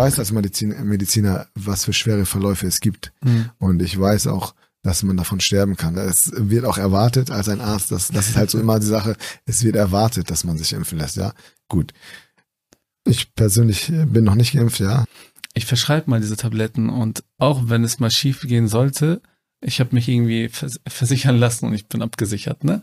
weiß als Medizin, Mediziner, was für schwere Verläufe es gibt. Mhm. Und ich weiß auch, dass man davon sterben kann. Es wird auch erwartet als ein Arzt, das, das ist halt so immer die Sache, es wird erwartet, dass man sich impfen lässt, ja. Gut. Ich persönlich bin noch nicht geimpft, ja. Ich verschreibe mal diese Tabletten und auch wenn es mal schief gehen sollte, ich habe mich irgendwie vers versichern lassen und ich bin abgesichert, ne?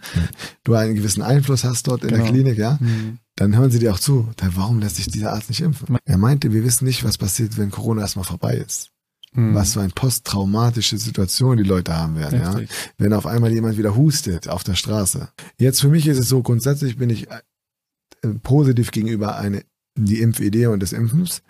Du einen gewissen Einfluss hast dort in Genau. der Klinik, ja. Mhm. Dann hören sie dir auch zu. Dann warum lässt sich dieser Arzt nicht impfen? Er meinte, wir wissen nicht, was passiert, wenn Corona erstmal vorbei ist. Mhm. Was für eine posttraumatische Situation die Leute haben werden, ja. Richtig. wenn auf einmal jemand wieder hustet auf der Straße. Jetzt für mich ist es so, grundsätzlich bin ich äh, positiv gegenüber eine die Impfidee und des Impfens.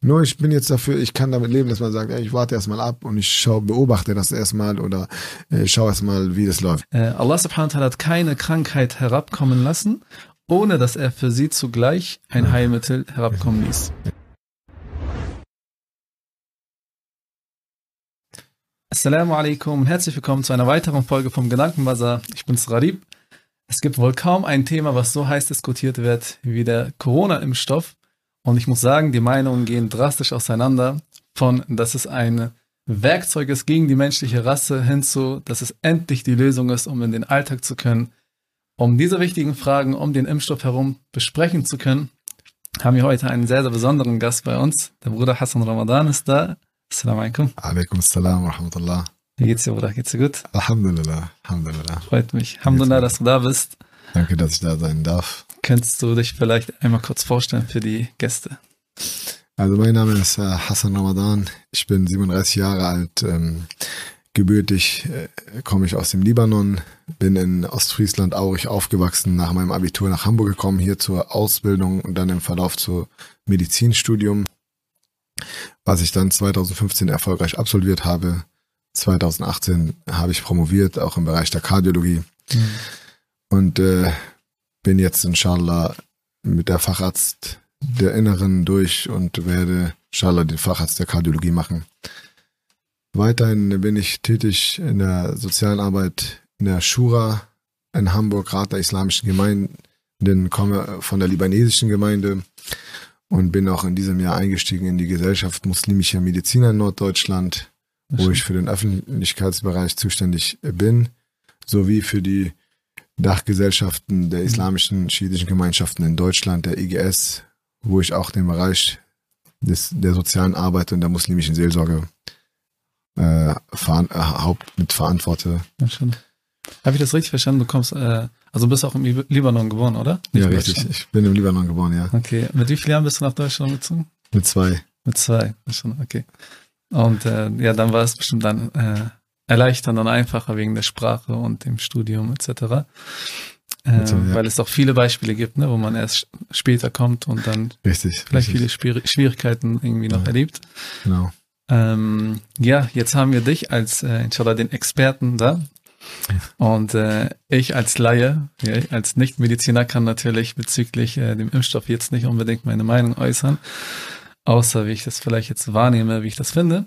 Nur ich bin jetzt dafür, ich kann damit leben, dass man sagt, ey, ich warte erstmal ab und ich schau, beobachte das erstmal oder äh, schau erstmal, wie das läuft. Äh, Allah subhanahu wa ta'ala hat keine Krankheit herabkommen lassen, ohne dass er für sie zugleich ein Heilmittel herabkommen ließ. Assalamu alaikum herzlich willkommen zu einer weiteren Folge vom Gedankenbazar. Ich bin's Radib. Es gibt wohl kaum ein Thema, was so heiß diskutiert wird wie der Corona-Impfstoff. Und ich muss sagen, die Meinungen gehen drastisch auseinander von, dass es ein Werkzeug ist gegen die menschliche Rasse hinzu, dass es endlich die Lösung ist, um in den Alltag zu können. Um diese wichtigen Fragen um den Impfstoff herum besprechen zu können, haben wir heute einen sehr, sehr besonderen Gast bei uns. Der Bruder Hassan Ramadan ist da. Assalamu alaikum. Alaikum assalam wa rahmatullah. Wie geht's dir, Bruder? Geht's dir gut? Alhamdulillah, Alhamdulillah. Freut mich. Alhamdulillah, dass du da bist. Danke, dass ich da sein darf. Könntest du dich vielleicht einmal kurz vorstellen für die Gäste? Also mein Name ist äh, Hassan Ramadan. Ich bin 37 Jahre alt. Ähm, gebürtig äh, komme ich aus dem Libanon, bin in Ostfriesland Aurich aufgewachsen, nach meinem Abitur nach Hamburg gekommen, hier zur Ausbildung und dann im Verlauf zu Medizinstudium, was ich dann 2015 erfolgreich absolviert habe. 2018 habe ich promoviert, auch im Bereich der Kardiologie. Und äh, bin jetzt inshallah mit der Facharzt der Inneren durch und werde inshallah den Facharzt der Kardiologie machen. Weiterhin bin ich tätig in der sozialen Arbeit in der Shura in Hamburg, Rat der islamischen Gemeinden, komme von der libanesischen Gemeinde und bin auch in diesem Jahr eingestiegen in die Gesellschaft muslimischer Mediziner in Norddeutschland, wo ich für den Öffentlichkeitsbereich zuständig bin, sowie für die Dachgesellschaften der islamischen schiitischen Gemeinschaften in Deutschland, der IGS, wo ich auch den Bereich des, der sozialen Arbeit und der muslimischen Seelsorge äh, veran, äh, haupt mit verantworte. Habe ich das richtig verstanden? Du kommst, äh, also bist auch im Lib- Libanon geboren, oder? Nicht ja, richtig. Ich bin im Libanon geboren, ja. Okay. Mit wie vielen Jahren bist du nach Deutschland gezogen? Mit zwei. Mit zwei. Schon, okay. Und äh, ja, dann war es bestimmt dann äh, erleichternd und einfacher wegen der Sprache und dem Studium etc. Äh, Also, ja. Weil es auch viele Beispiele gibt, ne, wo man erst später kommt und dann Richtig. vielleicht richtig. viele Schwier Schwierigkeiten irgendwie noch Ja. erlebt. Genau. Ähm, ja, jetzt haben wir dich als, äh, inshallah, den Experten da. Und äh, ich als Laie, ja, ich als Nichtmediziner kann natürlich bezüglich äh, dem Impfstoff jetzt nicht unbedingt meine Meinung äußern, außer wie ich das vielleicht jetzt wahrnehme, wie ich das finde.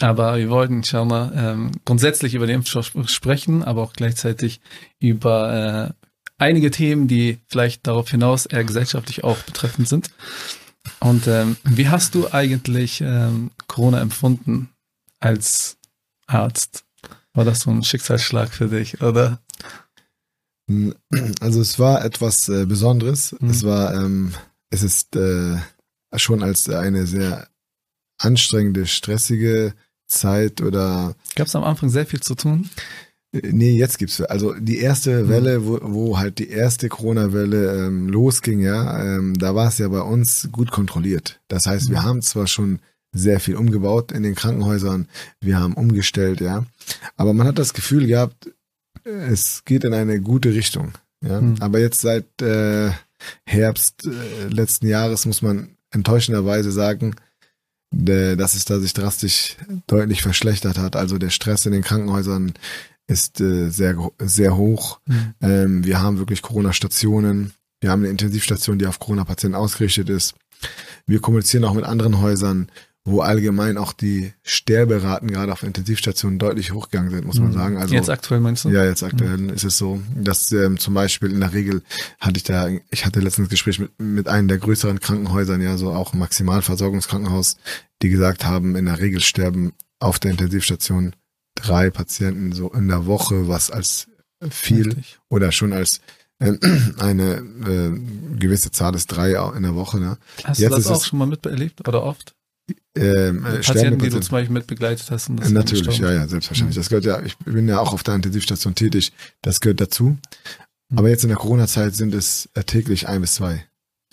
Aber wir wollten, inshallah, ähm, grundsätzlich über den Impfstoff sprechen, aber auch gleichzeitig über äh, einige Themen, die vielleicht darauf hinaus eher gesellschaftlich auch betreffend sind. Und ähm, wie hast du eigentlich ähm, Corona empfunden als Arzt? War das so ein Schicksalsschlag für dich, oder? Also es war etwas äh, Besonderes. Mhm. Es war, ähm, es ist äh, schon als eine sehr anstrengende, stressige Zeit oder Gab es am Anfang sehr viel zu tun? äh, nee, jetzt gibt's also die erste Mhm. Welle, wo, wo halt die erste Corona-Welle ähm, losging, ja, ähm, da war es ja bei uns gut kontrolliert. Das heißt, wir Mhm. haben zwar schon sehr viel umgebaut in den Krankenhäusern, wir haben umgestellt, ja, aber man hat das Gefühl gehabt, es geht in eine gute Richtung. Ja? Mhm. Aber jetzt seit äh, Herbst äh, letzten Jahres muss man enttäuschenderweise sagen, dass es da sich drastisch deutlich verschlechtert hat. Also der Stress in den Krankenhäusern ist äh, sehr, sehr hoch. Mhm. Ähm, wir haben wirklich Corona-Stationen. Wir haben eine Intensivstation, die auf Corona-Patienten ausgerichtet ist. Wir kommunizieren auch mit anderen Häusern wo allgemein auch die Sterberaten gerade auf Intensivstationen deutlich hochgegangen sind, muss man Mhm. sagen. Also Jetzt aktuell meinst du? ja, jetzt aktuell ist es so, dass ähm, zum Beispiel in der Regel hatte ich da, ich hatte letztens ein Gespräch mit, mit einem der größeren Krankenhäusern, ja, so auch Maximalversorgungskrankenhaus, die gesagt haben, in der Regel sterben auf der Intensivstation drei Patienten so in der Woche, was als viel Richtig. oder schon als äh, eine äh, gewisse Zahl ist drei in der Woche, ne? Hast Jetzt du das auch schon mal miterlebt oder oft? Ähm, äh, Patienten, die du zum Beispiel mitbegleitet hast. Und das Äh, Natürlich, ja, ja, selbstverständlich. Das gehört ja, ich bin ja auch auf der Intensivstation tätig, das gehört dazu. Mhm. Aber jetzt in der Corona-Zeit sind es äh, täglich ein bis zwei.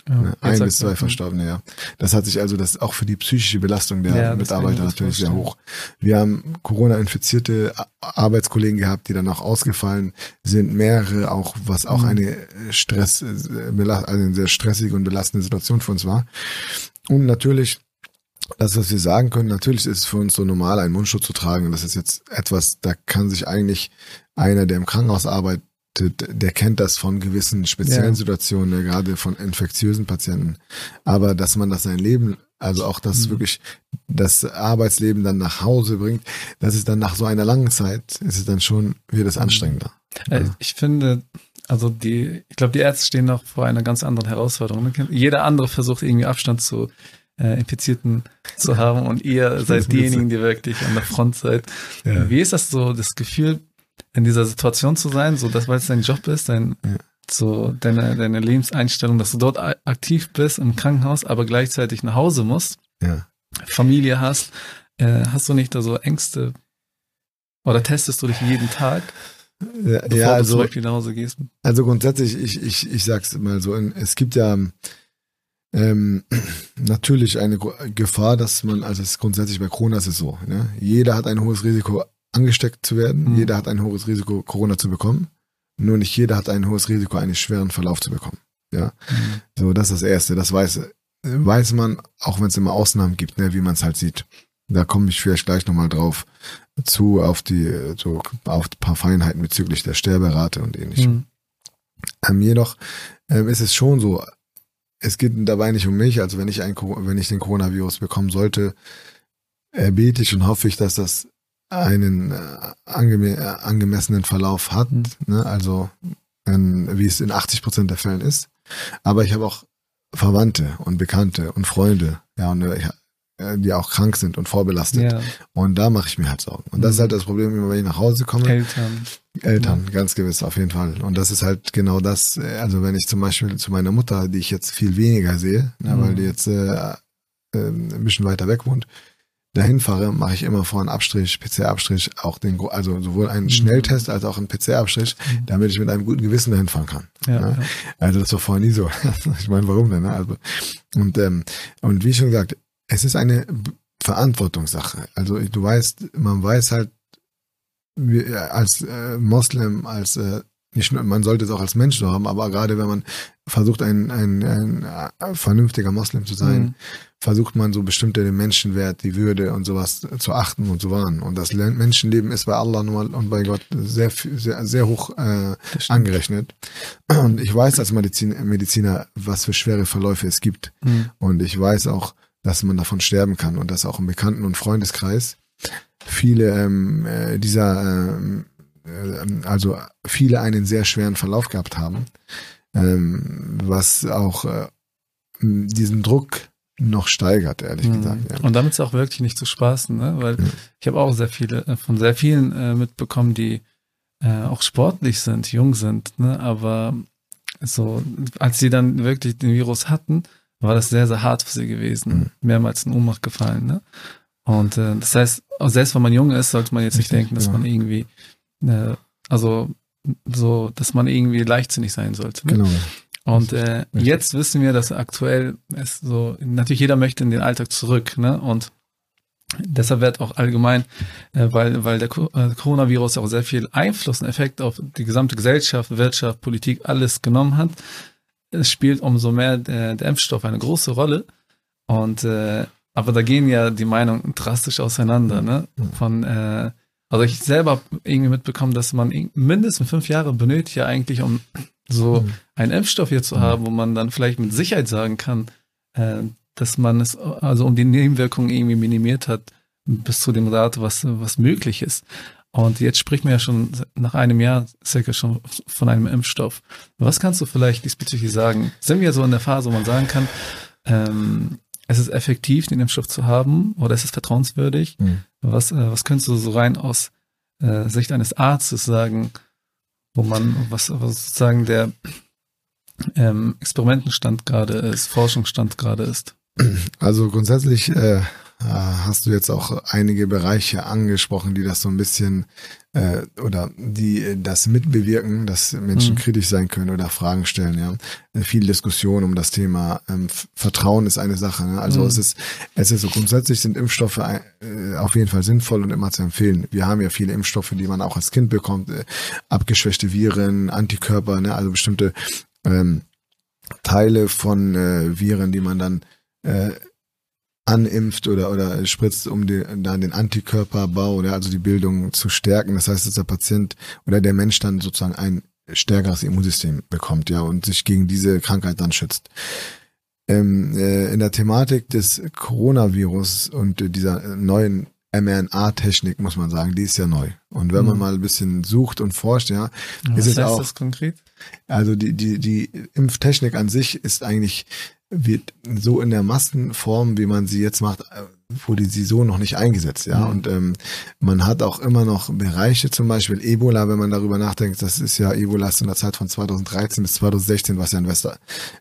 Ja, Ne? Ein bis zwei ja. Verstorbene, ja. Das hat sich also das auch für die psychische Belastung der Ja, Mitarbeiter natürlich sehr hoch. Wir haben Corona-infizierte Arbeitskollegen gehabt, die dann auch ausgefallen sind, mehrere auch, was auch Mhm. eine äh, Stress, also eine sehr stressige und belastende Situation für uns war. Und natürlich, das, was wir sagen können, natürlich ist es für uns so normal, einen Mundschutz zu tragen. Und das ist jetzt etwas, da kann sich eigentlich einer, der im Krankenhaus arbeitet, der kennt das von gewissen speziellen Ja. Situationen, ne, gerade von infektiösen Patienten. Aber dass man das sein Leben, also auch das Mhm. wirklich das Arbeitsleben dann nach Hause bringt, das ist dann nach so einer langen Zeit, ist es dann schon, wird es Mhm. anstrengender. Äh, Ich finde, also die, ich glaube, die Ärzte stehen noch vor einer ganz anderen Herausforderung. ne? Jeder andere versucht irgendwie Abstand zu äh, Infizierten zu haben und ihr seid diejenigen, die wirklich an der Front seid. Ja. Wie ist das so, das Gefühl, in dieser Situation zu sein, so dass, weil es dein Job ist, dein, Ja. so deine, deine Lebenseinstellung, dass du dort aktiv bist im Krankenhaus, aber gleichzeitig nach Hause musst, Ja. Familie hast, äh, hast du nicht da so Ängste oder testest du dich jeden Tag, Ja, bevor ja, du zum also, Beispiel nach Hause gehst? also grundsätzlich, ich, ich, ich sag's mal so, es gibt ja ähm, natürlich eine Gefahr, dass man, also es ist grundsätzlich bei Corona ist es so, ne? jeder hat ein hohes Risiko, angesteckt zu werden, Mhm. jeder hat ein hohes Risiko, Corona zu bekommen, nur nicht jeder hat ein hohes Risiko, einen schweren Verlauf zu bekommen. Ja, Mhm. so das ist das Erste, das weiß, weiß man, auch wenn es immer Ausnahmen gibt, ne, wie man es halt sieht. Da komme ich vielleicht gleich nochmal drauf zu, auf die, so, auf ein paar Feinheiten bezüglich der Sterberate und ähnlichem. Mhm. Ähm, jedoch ähm, ist es schon so, es geht dabei nicht um mich, also wenn ich ein, wenn ich den Coronavirus bekommen sollte, äh, bete ich und hoffe ich, dass das einen äh, angeme äh, angemessenen Verlauf hat, Mhm. ne? also ähm, wie es in 80 Prozent der Fällen ist. Aber ich habe auch Verwandte und Bekannte und Freunde, ja, und, äh, die auch krank sind und vorbelastet. Ja, Und da mache ich mir halt Sorgen. Und das ist Mhm. halt das Problem, immer wenn ich nach Hause komme. Eltern. Eltern, ganz gewiss, auf jeden Fall. Und das ist halt genau das, äh, also wenn ich zum Beispiel zu meiner Mutter, die ich jetzt viel weniger sehe, ne, Mhm. weil die jetzt äh, äh, ein bisschen weiter weg wohnt, dahin fahre, mache ich immer vor einen Abstrich, PCR-Abstrich, auch den, also sowohl einen Mhm. Schnelltest als auch einen PCR-Abstrich, Mhm. damit ich mit einem guten Gewissen dahin fahren kann. Ja, ne? ja. Also das war vorher nie so. ich meine, warum denn? Ne? Also, und, ähm, und wie schon gesagt, es ist eine Verantwortungssache. Also du weißt, man weiß halt, äh, als äh, Moslem, als äh, nicht nur, man sollte es auch als Mensch so haben, aber gerade wenn man versucht, ein, ein, ein äh, vernünftiger Moslem zu sein, Mhm. versucht man so bestimmte den Menschenwert, die Würde und sowas zu achten und zu wahren. Und das Le- Menschenleben ist bei Allah nur und bei Gott sehr, sehr, sehr hoch äh, angerechnet. Und ich weiß als Medizin, Mediziner, was für schwere Verläufe es gibt. Mhm. Und ich weiß auch, dass man davon sterben kann und dass auch im Bekannten- und Freundeskreis viele ähm, äh, dieser, ähm, äh, also viele einen sehr schweren Verlauf gehabt haben, ähm, was auch äh, diesen Druck noch steigert, ehrlich Mhm. gesagt. Ja. Und damit ist auch wirklich nicht zu spaßen, ne? weil Ja. ich habe auch sehr viele, äh, von sehr vielen äh, mitbekommen, die äh, auch sportlich sind, jung sind, ne? aber so, als sie dann wirklich den Virus hatten, war das sehr, sehr hart für sie gewesen. Mhm. Mehrmals in Ohnmacht gefallen. Ne? Und äh, das heißt, auch selbst wenn man jung ist, sollte man jetzt nicht Richtig, denken, dass ja. man irgendwie, äh, also so, dass man irgendwie leichtsinnig sein sollte. Ne? Genau. Und äh, Richtig. jetzt wissen wir, dass aktuell es so, natürlich jeder möchte in den Alltag zurück, ne? Und deshalb wird auch allgemein, äh, weil, weil der Co- äh, Coronavirus auch sehr viel Einfluss und Effekt auf die gesamte Gesellschaft, Wirtschaft, Politik, alles genommen hat, es spielt umso mehr der, der Impfstoff eine große Rolle. Und äh, aber da gehen ja die Meinungen drastisch auseinander, ne? Von äh, also ich selber habe irgendwie mitbekommen, dass man mindestens fünf Jahre benötigt ja eigentlich, um so Mhm. einen Impfstoff hier zu Mhm. haben, wo man dann vielleicht mit Sicherheit sagen kann, äh, dass man es, also um die Nebenwirkungen irgendwie minimiert hat, bis zu dem Grad, was, was möglich ist. Und jetzt spricht man ja schon nach einem Jahr circa schon von einem Impfstoff. Was kannst du vielleicht diesbezüglich sagen? Sind wir so in der Phase, wo man sagen kann, ähm, es ist effektiv, den Impfstoff zu haben oder es ist vertrauenswürdig? Mhm. Was, äh, was könntest du so rein aus äh, Sicht eines Arztes sagen, wo man, was, was sozusagen der ähm, Experimentenstand gerade ist, Forschungsstand gerade ist? Also grundsätzlich äh, hast du jetzt auch einige Bereiche angesprochen, die das so ein bisschen äh, oder die das mitbewirken, dass Menschen mhm. kritisch sein können oder Fragen stellen. Ja, viel Diskussion um das Thema ähm, Vertrauen ist eine Sache. Ne? Also mhm. es ist es ist so grundsätzlich sind Impfstoffe äh, auf jeden Fall sinnvoll und immer zu empfehlen. Wir haben ja viele Impfstoffe, die man auch als Kind bekommt, äh, abgeschwächte Viren, Antikörper, ne? also bestimmte ähm, Teile von äh, Viren, die man dann äh, animpft oder, oder spritzt, um den, dann den Antikörperbau, oder also die Bildung zu stärken. Das heißt, dass der Patient oder der Mensch dann sozusagen ein stärkeres Immunsystem bekommt, ja, und sich gegen diese Krankheit dann schützt. Ähm, äh, in der Thematik des Coronavirus und äh, dieser neuen mRNA-Technik, muss man sagen, die ist ja neu. Und wenn man mhm. mal ein bisschen sucht und forscht, ja, Was ist es heißt auch. das konkret? Also die, die, die Impftechnik an sich ist eigentlich wird so in der Massenform, wie man sie jetzt macht, äh, wurde sie so noch nicht eingesetzt, ja. Mhm. Und ähm, man hat auch immer noch Bereiche, zum Beispiel Ebola, wenn man darüber nachdenkt, das ist ja Ebola ist in der Zeit von 2013 bis 2016, was ja in West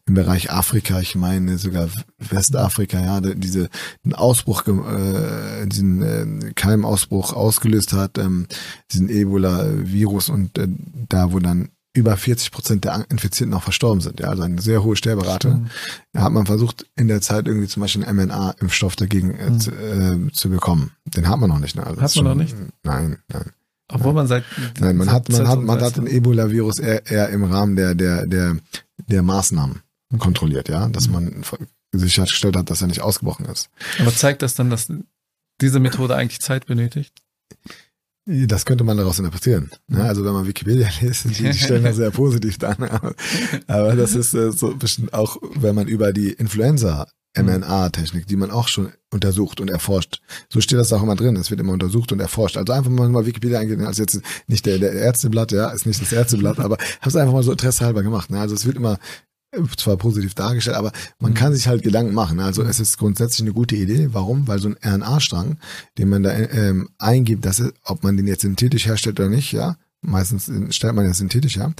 im Bereich Afrika, ich meine sogar Westafrika, ja, diese den Ausbruch, äh, diesen äh, Keimausbruch ausgelöst hat, ähm, diesen Ebola-Virus und äh, da wo dann über 40 Prozent der Infizierten auch verstorben sind. Ja, also eine sehr hohe Sterberate. Mhm. Da hat man versucht, in der Zeit irgendwie zum Beispiel einen mRNA-Impfstoff dagegen äh, mhm. zu, äh, zu, bekommen. Den hat man noch nicht. Ne? Also hat man noch nicht? Nein, nein. Obwohl man sagt, nein, man hat, man hat, man hat den Ebola-Virus eher, eher im Rahmen der, der, der, der Maßnahmen okay. kontrolliert, ja, dass mhm. man sichergestellt hat, dass er nicht ausgebrochen ist. Aber zeigt das dann, dass diese Methode eigentlich Zeit benötigt? Das könnte man daraus interpretieren. Ne? Also wenn man Wikipedia liest, die, die stellen das sehr positiv dar. Aber, das ist äh, so bestimmt auch, wenn man über die Influenza mRNA-Technik, die man auch schon untersucht und erforscht. So steht das auch immer drin. Es wird immer untersucht und erforscht. Also einfach mal, mal Wikipedia eingehen, also jetzt nicht der, der Ärzteblatt, ja, ist nicht das Ärzteblatt, aber habe es einfach mal so interessehalber gemacht. Ne? Also es wird immer zwar positiv dargestellt, aber man mhm. kann sich halt Gedanken machen. Also es ist grundsätzlich eine gute Idee. Warum? Weil so ein RNA-Strang, den man da ähm, eingibt, dass es, ob man den jetzt synthetisch herstellt oder nicht, ja, meistens stellt man ja synthetisch her,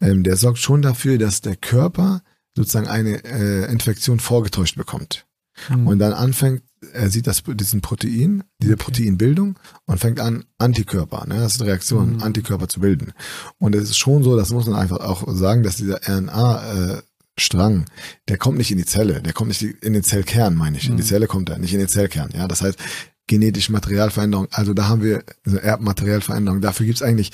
ähm, der sorgt schon dafür, dass der Körper sozusagen eine äh, Infektion vorgetäuscht bekommt. Mhm. Und dann anfängt, er sieht das, diesen Protein, diese okay. Proteinbildung und fängt an, Antikörper, ne, das ist eine Reaktion, mhm. Antikörper zu bilden. Und es ist schon so, das muss man einfach auch sagen, dass dieser RNA, äh, Strang, der kommt nicht in die Zelle, der kommt nicht in den Zellkern, meine ich. In die mhm. Zelle kommt er, nicht in den Zellkern. Ja, das heißt genetische Materialveränderung. Also da haben wir also Erbmaterialveränderung. Dafür gibt's eigentlich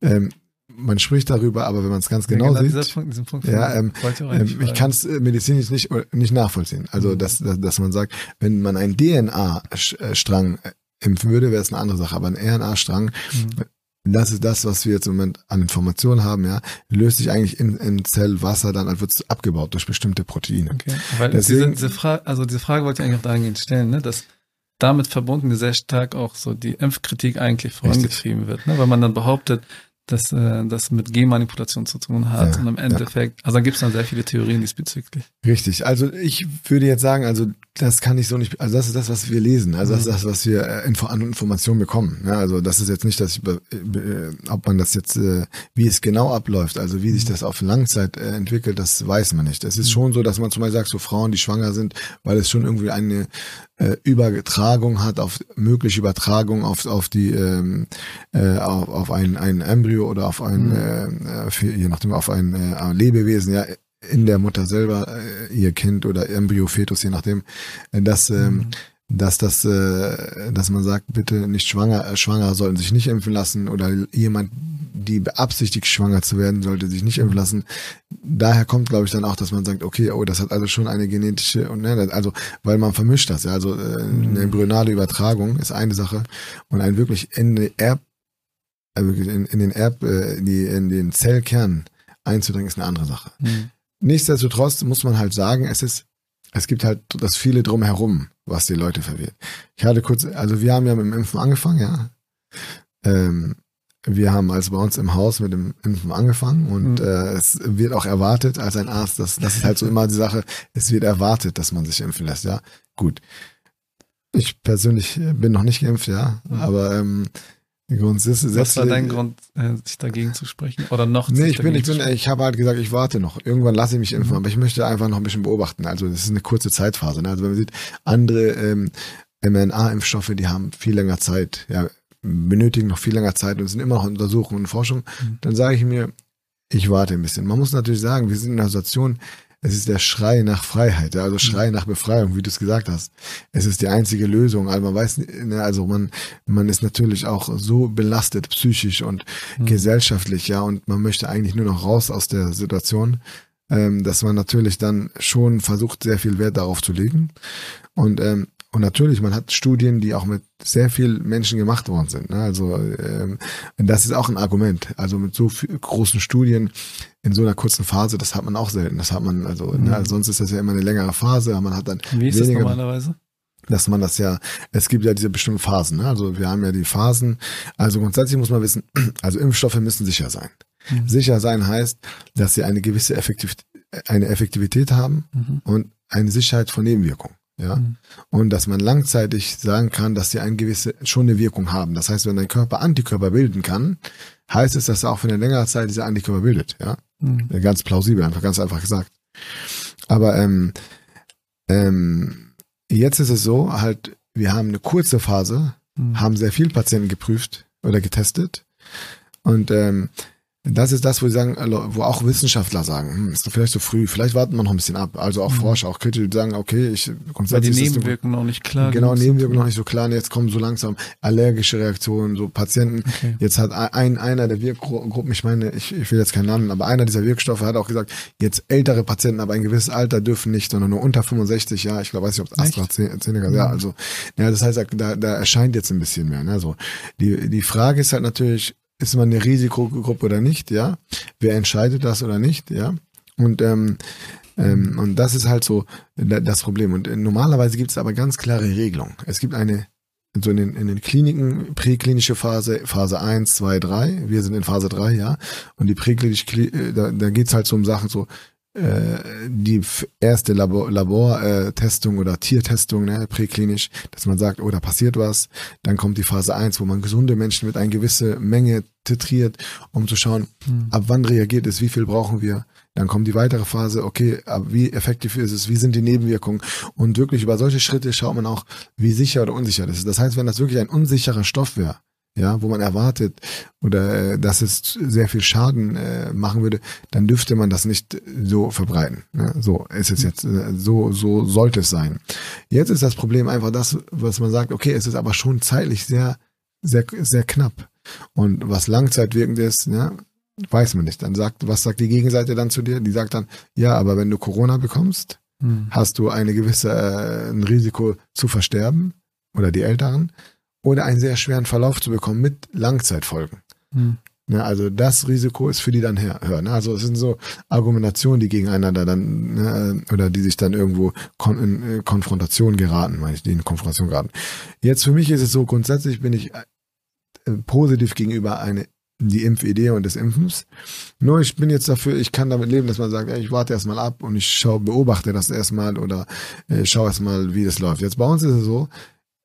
ähm, man spricht darüber, aber wenn man es ganz genau, ja, genau sieht, Punkt, Punkt ja, ähm, ähm, ich kann es äh, medizinisch nicht nicht nachvollziehen. Also mhm. dass, dass dass man sagt, wenn man einen DNA-Strang äh, impfen würde, wäre es eine andere Sache, aber ein RNA-Strang mhm. Das ist das, was wir jetzt im Moment an Informationen haben, ja. Löst sich eigentlich in, in Zellwasser, dann wird es abgebaut durch bestimmte Proteine. Okay. Weil Deswegen, diese, diese Frage, also diese Frage wollte ich eigentlich auch dahingehend stellen, ne, dass damit verbunden sehr stark auch so die Impfkritik eigentlich vorangetrieben wird, ne? weil man dann behauptet, dass äh, das mit Genmanipulation zu tun hat. Ja, und im Endeffekt, ja. also da gibt es dann sehr viele Theorien diesbezüglich. Richtig. Also ich würde jetzt sagen, also das kann ich so nicht, also das ist das, was wir lesen, also das ist das, was wir äh, Info an Informationen bekommen. Ja, also das ist jetzt nicht, dass ich, äh, ob man das jetzt, äh, wie es genau abläuft, also wie sich das auf Langzeit entwickelt, das weiß man nicht. Es ist mhm. schon so, dass man zum Beispiel sagt, so Frauen, die schwanger sind, weil es schon irgendwie eine Übertragung hat, auf mögliche Übertragung auf, auf die, ähm, äh, auf, auf ein, ein Embryo oder auf ein, mhm. äh, je nachdem, auf ein äh, Lebewesen, ja, in der Mutter selber, äh, ihr Kind oder Embryo, Fetus, je nachdem, äh, dass, ähm, mhm. dass das, äh, dass man sagt, bitte nicht schwanger, äh, Schwangere sollten sich nicht impfen lassen oder jemand, die beabsichtigt, schwanger zu werden, sollte sich nicht impfen lassen. Daher kommt, glaube ich, dann auch, dass man sagt, okay, oh, das hat also schon eine genetische, und ne, also, weil man vermischt das, ja, also äh, eine mhm. embryonale Übertragung ist eine Sache und ein wirklich in den Erb, also in, in den Erb, äh, die, in den Zellkern einzudringen, ist eine andere Sache. Mhm. Nichtsdestotrotz muss man halt sagen, es ist es gibt halt das viele drumherum, was die Leute verwirrt. Ich hatte kurz, also wir haben ja mit dem Impfen angefangen, ja. Ähm, wir haben also bei uns im Haus mit dem Impfen angefangen und mhm. äh, es wird auch erwartet als ein Arzt, das, das ist halt so immer die Sache, es wird erwartet, dass man sich impfen lässt, ja. Gut. Ich persönlich bin noch nicht geimpft, ja, mhm. aber ähm, grundsätzlich. Was war dein Grund, äh, sich dagegen zu sprechen oder noch? Nee, ich bin, ich bin, ich habe halt gesagt, ich warte noch. Irgendwann lasse ich mich impfen, mhm. aber ich möchte einfach noch ein bisschen beobachten. Also das ist eine kurze Zeitphase. Ne? Also wenn man sieht, andere ähm, mRNA-Impfstoffe, die haben viel länger Zeit. Ja, benötigen noch viel länger Zeit und sind immer noch in Untersuchungen und Forschung, mhm. dann sage ich mir, ich warte ein bisschen. Man muss natürlich sagen, wir sind in einer Situation, es ist der Schrei nach Freiheit, also Schrei mhm. nach Befreiung, wie du es gesagt hast. Es ist die einzige Lösung. Also man weiß, ne, also man, man ist natürlich auch so belastet, psychisch und mhm. gesellschaftlich, ja, und man möchte eigentlich nur noch raus aus der Situation, ähm, dass man natürlich dann schon versucht, sehr viel Wert darauf zu legen. Und ähm, und natürlich, man hat Studien, die auch mit sehr vielen Menschen gemacht worden sind. Ne? Also ähm, das ist auch ein Argument. Also mit so großen Studien in so einer kurzen Phase, das hat man auch selten. Das hat man, also, ne? mhm. ne? also sonst ist das ja immer eine längere Phase, aber man hat dann Wie ist weniger, das normalerweise? Dass man das ja, es gibt ja diese bestimmten Phasen. Ne? Also wir haben ja die Phasen. Also grundsätzlich muss man wissen, also Impfstoffe müssen sicher sein. Mhm. Sicher sein heißt, dass sie eine gewisse Effektivität, eine Effektivität haben mhm. und eine Sicherheit von Nebenwirkungen ja. Mhm. Und dass man langzeitig sagen kann, dass sie eine gewisse, schon eine Wirkung haben. Das heißt, wenn dein Körper Antikörper bilden kann, heißt es, dass er auch für eine längere Zeit diese Antikörper bildet, ja. Mhm. Ganz plausibel, einfach ganz einfach gesagt. Aber ähm, ähm, jetzt ist es so, halt, wir haben eine kurze Phase, mhm. haben sehr viele Patienten geprüft oder getestet. Und ähm, das ist das, wo sie sagen, wo auch Wissenschaftler sagen, hm, ist doch vielleicht zu so früh, vielleicht warten wir noch ein bisschen ab. Also auch mhm. Forscher, auch Kritiker, die sagen, okay, ich grundsätzlich. Weil die Nebenwirkungen noch nicht klar Genau, Nebenwirkungen noch nicht so klar. Und jetzt kommen so langsam allergische Reaktionen, so Patienten. Okay. Jetzt hat ein, einer der Wirkgruppen, ich meine, ich, ich will jetzt keinen Namen, aber einer dieser Wirkstoffe hat auch gesagt, jetzt ältere Patienten, aber ein gewisses Alter dürfen nicht, sondern nur unter 65, ja, ich glaube, weiß nicht, ob es AstraZeneca, ja, also, ja, das heißt, da, da erscheint jetzt ein bisschen mehr, ne, so. Die, die Frage ist halt natürlich, ist man eine Risikogruppe oder nicht, ja? Wer entscheidet das oder nicht, ja? Und ähm, ähm, und das ist halt so das Problem. Und äh, normalerweise gibt es aber ganz klare Regelungen. Es gibt eine, so in den, in den Kliniken, präklinische Phase, Phase 1, 2, 3. Wir sind in Phase 3, ja. Und die präklinische, äh, da, da geht's halt so um Sachen so, äh, die erste Labor, Labortestung oder Tiertestung, ne, präklinisch, dass man sagt, oh, da passiert was. Dann kommt die Phase 1, wo man gesunde Menschen mit einer gewisse Menge titriert, um zu schauen, mhm. ab wann reagiert es, wie viel brauchen wir. Dann kommt die weitere Phase, okay, wie effektiv ist es, wie sind die Nebenwirkungen. Und wirklich über solche Schritte schaut man auch, wie sicher oder unsicher das ist. Das heißt, wenn das wirklich ein unsicherer Stoff wäre, ja, wo man erwartet oder äh, dass es sehr viel Schaden äh, machen würde, dann dürfte man das nicht so verbreiten. Ne? So ist es jetzt, äh, so so sollte es sein. Jetzt ist das Problem einfach das, was man sagt, okay, es ist aber schon zeitlich sehr sehr sehr knapp und was langzeitwirkend ist, ja, weiß man nicht. Dann sagt, was sagt die Gegenseite dann zu dir? Die sagt dann, ja, aber wenn du Corona bekommst, hm. hast du eine gewisse äh, ein Risiko zu versterben oder die Älteren oder einen sehr schweren Verlauf zu bekommen mit Langzeitfolgen. Hm. Ja, also das Risiko ist für die dann höher. Ne? Also es sind so Argumentationen, die gegeneinander dann ne, oder die sich dann irgendwo kon in äh, Konfrontation geraten, meine ich, die in Konfrontation geraten. Jetzt für mich ist es so, grundsätzlich bin ich positiv gegenüber eine die Impfidee und des Impfens. Nur ich bin jetzt dafür, ich kann damit leben, dass man sagt, ey, ich warte erstmal ab und ich schau, beobachte das erstmal oder äh, schaue erstmal, wie das läuft. Jetzt bei uns ist es so,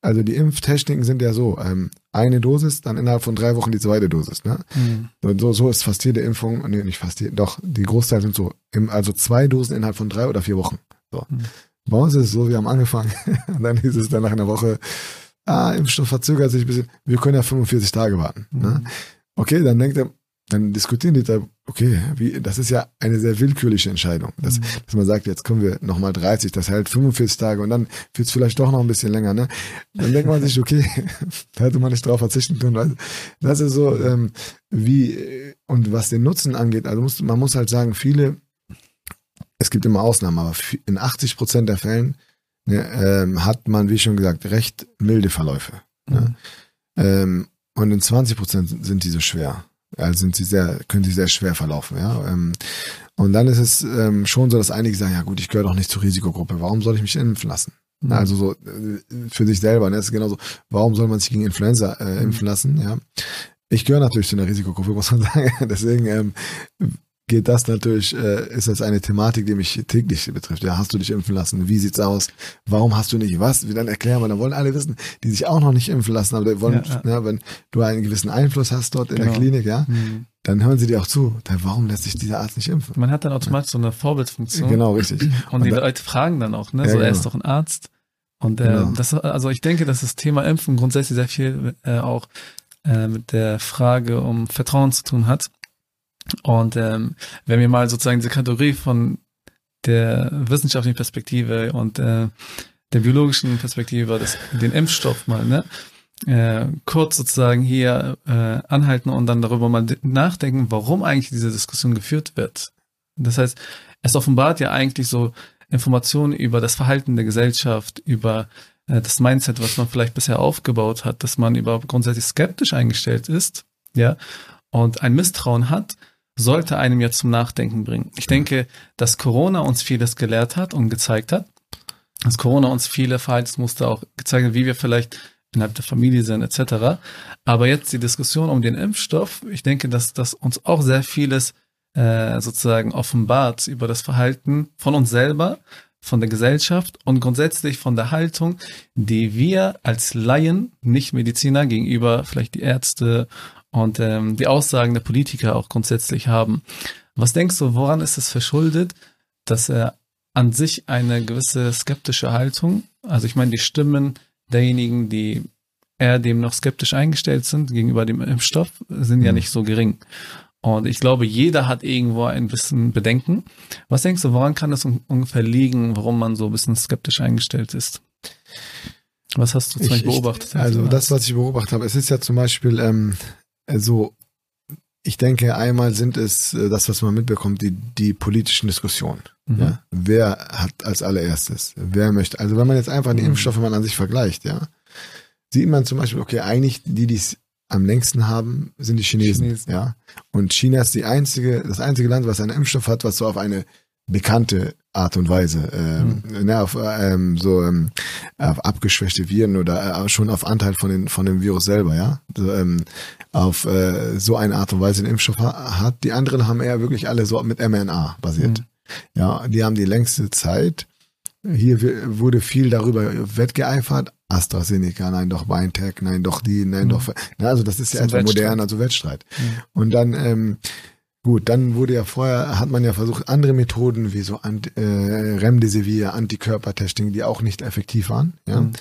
also die Impftechniken sind ja so, ähm, eine Dosis, dann innerhalb von drei Wochen die zweite Dosis. Ne? Mhm. So, so ist fast jede Impfung, nee, nicht fast jede, doch, die Großteil sind so, also zwei Dosen innerhalb von drei oder vier Wochen. So. Mhm. Bei uns ist es so, wir haben angefangen, und dann hieß es dann nach einer Woche, ah, Impfstoff verzögert sich ein bisschen, wir können ja 45 Tage warten. Ne? Mhm. Ne? Okay, dann denkt er, dann diskutieren die da, okay, wie, das ist ja eine sehr willkürliche Entscheidung, dass, mhm. dass man sagt, jetzt kommen wir nochmal 30, das hält 45 Tage und dann wird es vielleicht doch noch ein bisschen länger, ne? Dann denkt man sich, okay, da hätte man nicht drauf verzichten können. Also, das ist so, ähm, wie, und was den Nutzen angeht, also muss, man muss halt sagen, viele, es gibt immer Ausnahmen, aber in 80 Prozent der Fällen ähm, hat man, wie schon gesagt, recht milde Verläufe. Ne? Mhm. Ähm, und in 20 Prozent sind diese schwer also sind sie sehr, können sie sehr schwer verlaufen, ja. Ähm, Und dann ist es ähm, schon so, dass einige sagen, ja gut, ich gehöre doch nicht zur Risikogruppe, warum soll ich mich impfen lassen? Mhm. Also so äh, für sich selber, ne? Das ist genauso, warum soll man sich gegen Influenza äh, mhm. impfen lassen? Ja. Ich gehöre natürlich zu einer Risikogruppe, muss man sagen. Deswegen ähm, geht das natürlich, äh, ist das eine Thematik, die mich täglich betrifft. Ja, hast du dich impfen lassen? Wie sieht's aus? Warum hast du nicht was? Wie dann erklären wir, dann wollen alle wissen, die sich auch noch nicht impfen lassen, aber wollen, ja, ja. Ja, wenn du einen gewissen Einfluss hast dort in genau. der Klinik, ja, mhm. dann hören sie dir auch zu. Dann, warum lässt sich dieser Arzt nicht impfen? Man hat dann automatisch so eine Vorbildfunktion. Genau, richtig. Und, Und die da, Leute fragen dann auch, ne, so, genau. er ist doch ein Arzt. Und äh, genau. das, also ich denke, dass das Thema Impfen grundsätzlich sehr viel äh, auch äh, mit der Frage um Vertrauen zu tun hat. Und ähm, wenn wir mal sozusagen diese Kategorie von der wissenschaftlichen Perspektive und äh, der biologischen Perspektive, das, den Impfstoff mal, ne, äh, kurz sozusagen hier äh, anhalten und dann darüber mal nachdenken, warum eigentlich diese Diskussion geführt wird. Das heißt, es offenbart ja eigentlich so Informationen über das Verhalten der Gesellschaft, über äh, das Mindset, was man vielleicht bisher aufgebaut hat, dass man überhaupt grundsätzlich skeptisch eingestellt ist, ja, und ein Misstrauen hat, sollte einem jetzt zum Nachdenken bringen. Ich denke, dass Corona uns vieles gelehrt hat und gezeigt hat, dass Corona uns viele Verhaltensmuster auch gezeigt hat, wie wir vielleicht innerhalb der Familie sind, etc. Aber jetzt die Diskussion um den Impfstoff, ich denke, dass das uns auch sehr vieles äh, sozusagen offenbart über das Verhalten von uns selber, von der Gesellschaft und grundsätzlich von der Haltung, die wir als Laien, nicht Mediziner gegenüber vielleicht die Ärzte und ähm, die Aussagen der Politiker auch grundsätzlich haben. Was denkst du, woran ist es verschuldet, dass er an sich eine gewisse skeptische Haltung, also ich meine die Stimmen derjenigen, die eher dem noch skeptisch eingestellt sind gegenüber dem Impfstoff, sind ja mhm. nicht so gering. Und ich glaube, jeder hat irgendwo ein bisschen Bedenken. Was denkst du, woran kann es ungefähr liegen, warum man so ein bisschen skeptisch eingestellt ist? Was hast du zum Beispiel beobachtet? Also das, was ich beobachtet habe, es ist ja zum Beispiel ähm, so, ich denke, einmal sind es äh, das, was man mitbekommt, die, die politischen Diskussionen. Mhm. Ja? Wer hat als allererstes? Wer möchte? Also wenn man jetzt einfach die mhm. Impfstoffe mal an sich vergleicht, ja, sieht man zum Beispiel, okay, eigentlich die, die es am längsten haben, sind die Chinesen, Chinesen, ja. Und China ist die einzige, das einzige Land, was einen Impfstoff hat, was so auf eine bekannte Art und Weise, ähm, mhm. ne, auf ähm, so ähm, auf abgeschwächte Viren oder äh, schon auf Anteil von den von dem Virus selber, ja, so, ähm, auf äh, so eine Art und Weise den Impfstoff ha hat. Die anderen haben eher wirklich alle so mit mRNA basiert. Mhm. Ja, die haben die längste Zeit. Hier wurde viel darüber wettgeeifert, AstraZeneca, nein doch BioNTech, nein doch die, nein mhm. doch. Na, also das ist ja etwa modern, also Wettstreit. Mhm. Und dann ähm, Gut, dann wurde ja vorher, hat man ja versucht, andere Methoden wie so Ant, äh, Remdesivir, Antikörpertesting, die auch nicht effektiv waren. Ja. Mhm.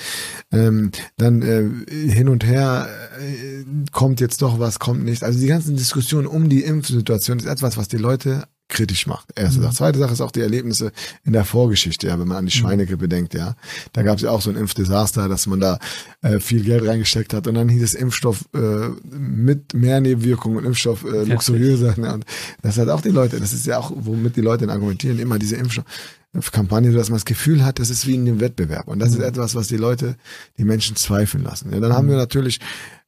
Ähm, dann äh, hin und her äh, kommt jetzt doch was, kommt nicht. Also die ganzen Diskussionen um die Impfsituation ist etwas, was die Leute kritisch macht. Erste mhm. Sache. Zweite Sache ist auch die Erlebnisse in der Vorgeschichte, ja, wenn man an die mhm. Schweinegrippe mhm. denkt, ja. Da gab es ja auch so ein Impfdesaster, dass man da äh, viel Geld reingesteckt hat und dann hieß es Impfstoff äh, mit mehr Nebenwirkungen und Impfstoff äh, luxuriöser. Ne? Und das hat auch die Leute, das ist ja auch, womit die Leute argumentieren, immer diese Impfstoffkampagne, dass man das Gefühl hat, das ist wie in dem Wettbewerb. Und das mhm. ist etwas, was die Leute, die Menschen zweifeln lassen. Ja, dann haben wir natürlich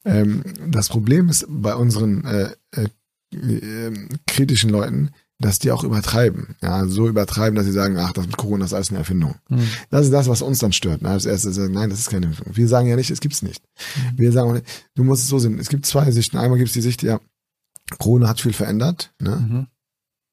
ähm, das Problem ist bei unseren äh, äh, äh, kritischen Leuten, dass die auch übertreiben. Ja, so übertreiben, dass sie sagen, ach, das mit Corona ist alles eine Erfindung. Mhm. Das ist das, was uns dann stört. Ne? Als erstes sagen, nein, das ist keine Erfindung. Wir sagen ja nicht, es gibt's nicht. Mhm. Wir sagen, du musst es so sehen. Es gibt zwei Sichten. Einmal gibt es die Sicht, ja, Corona hat viel verändert. Ne? Mhm.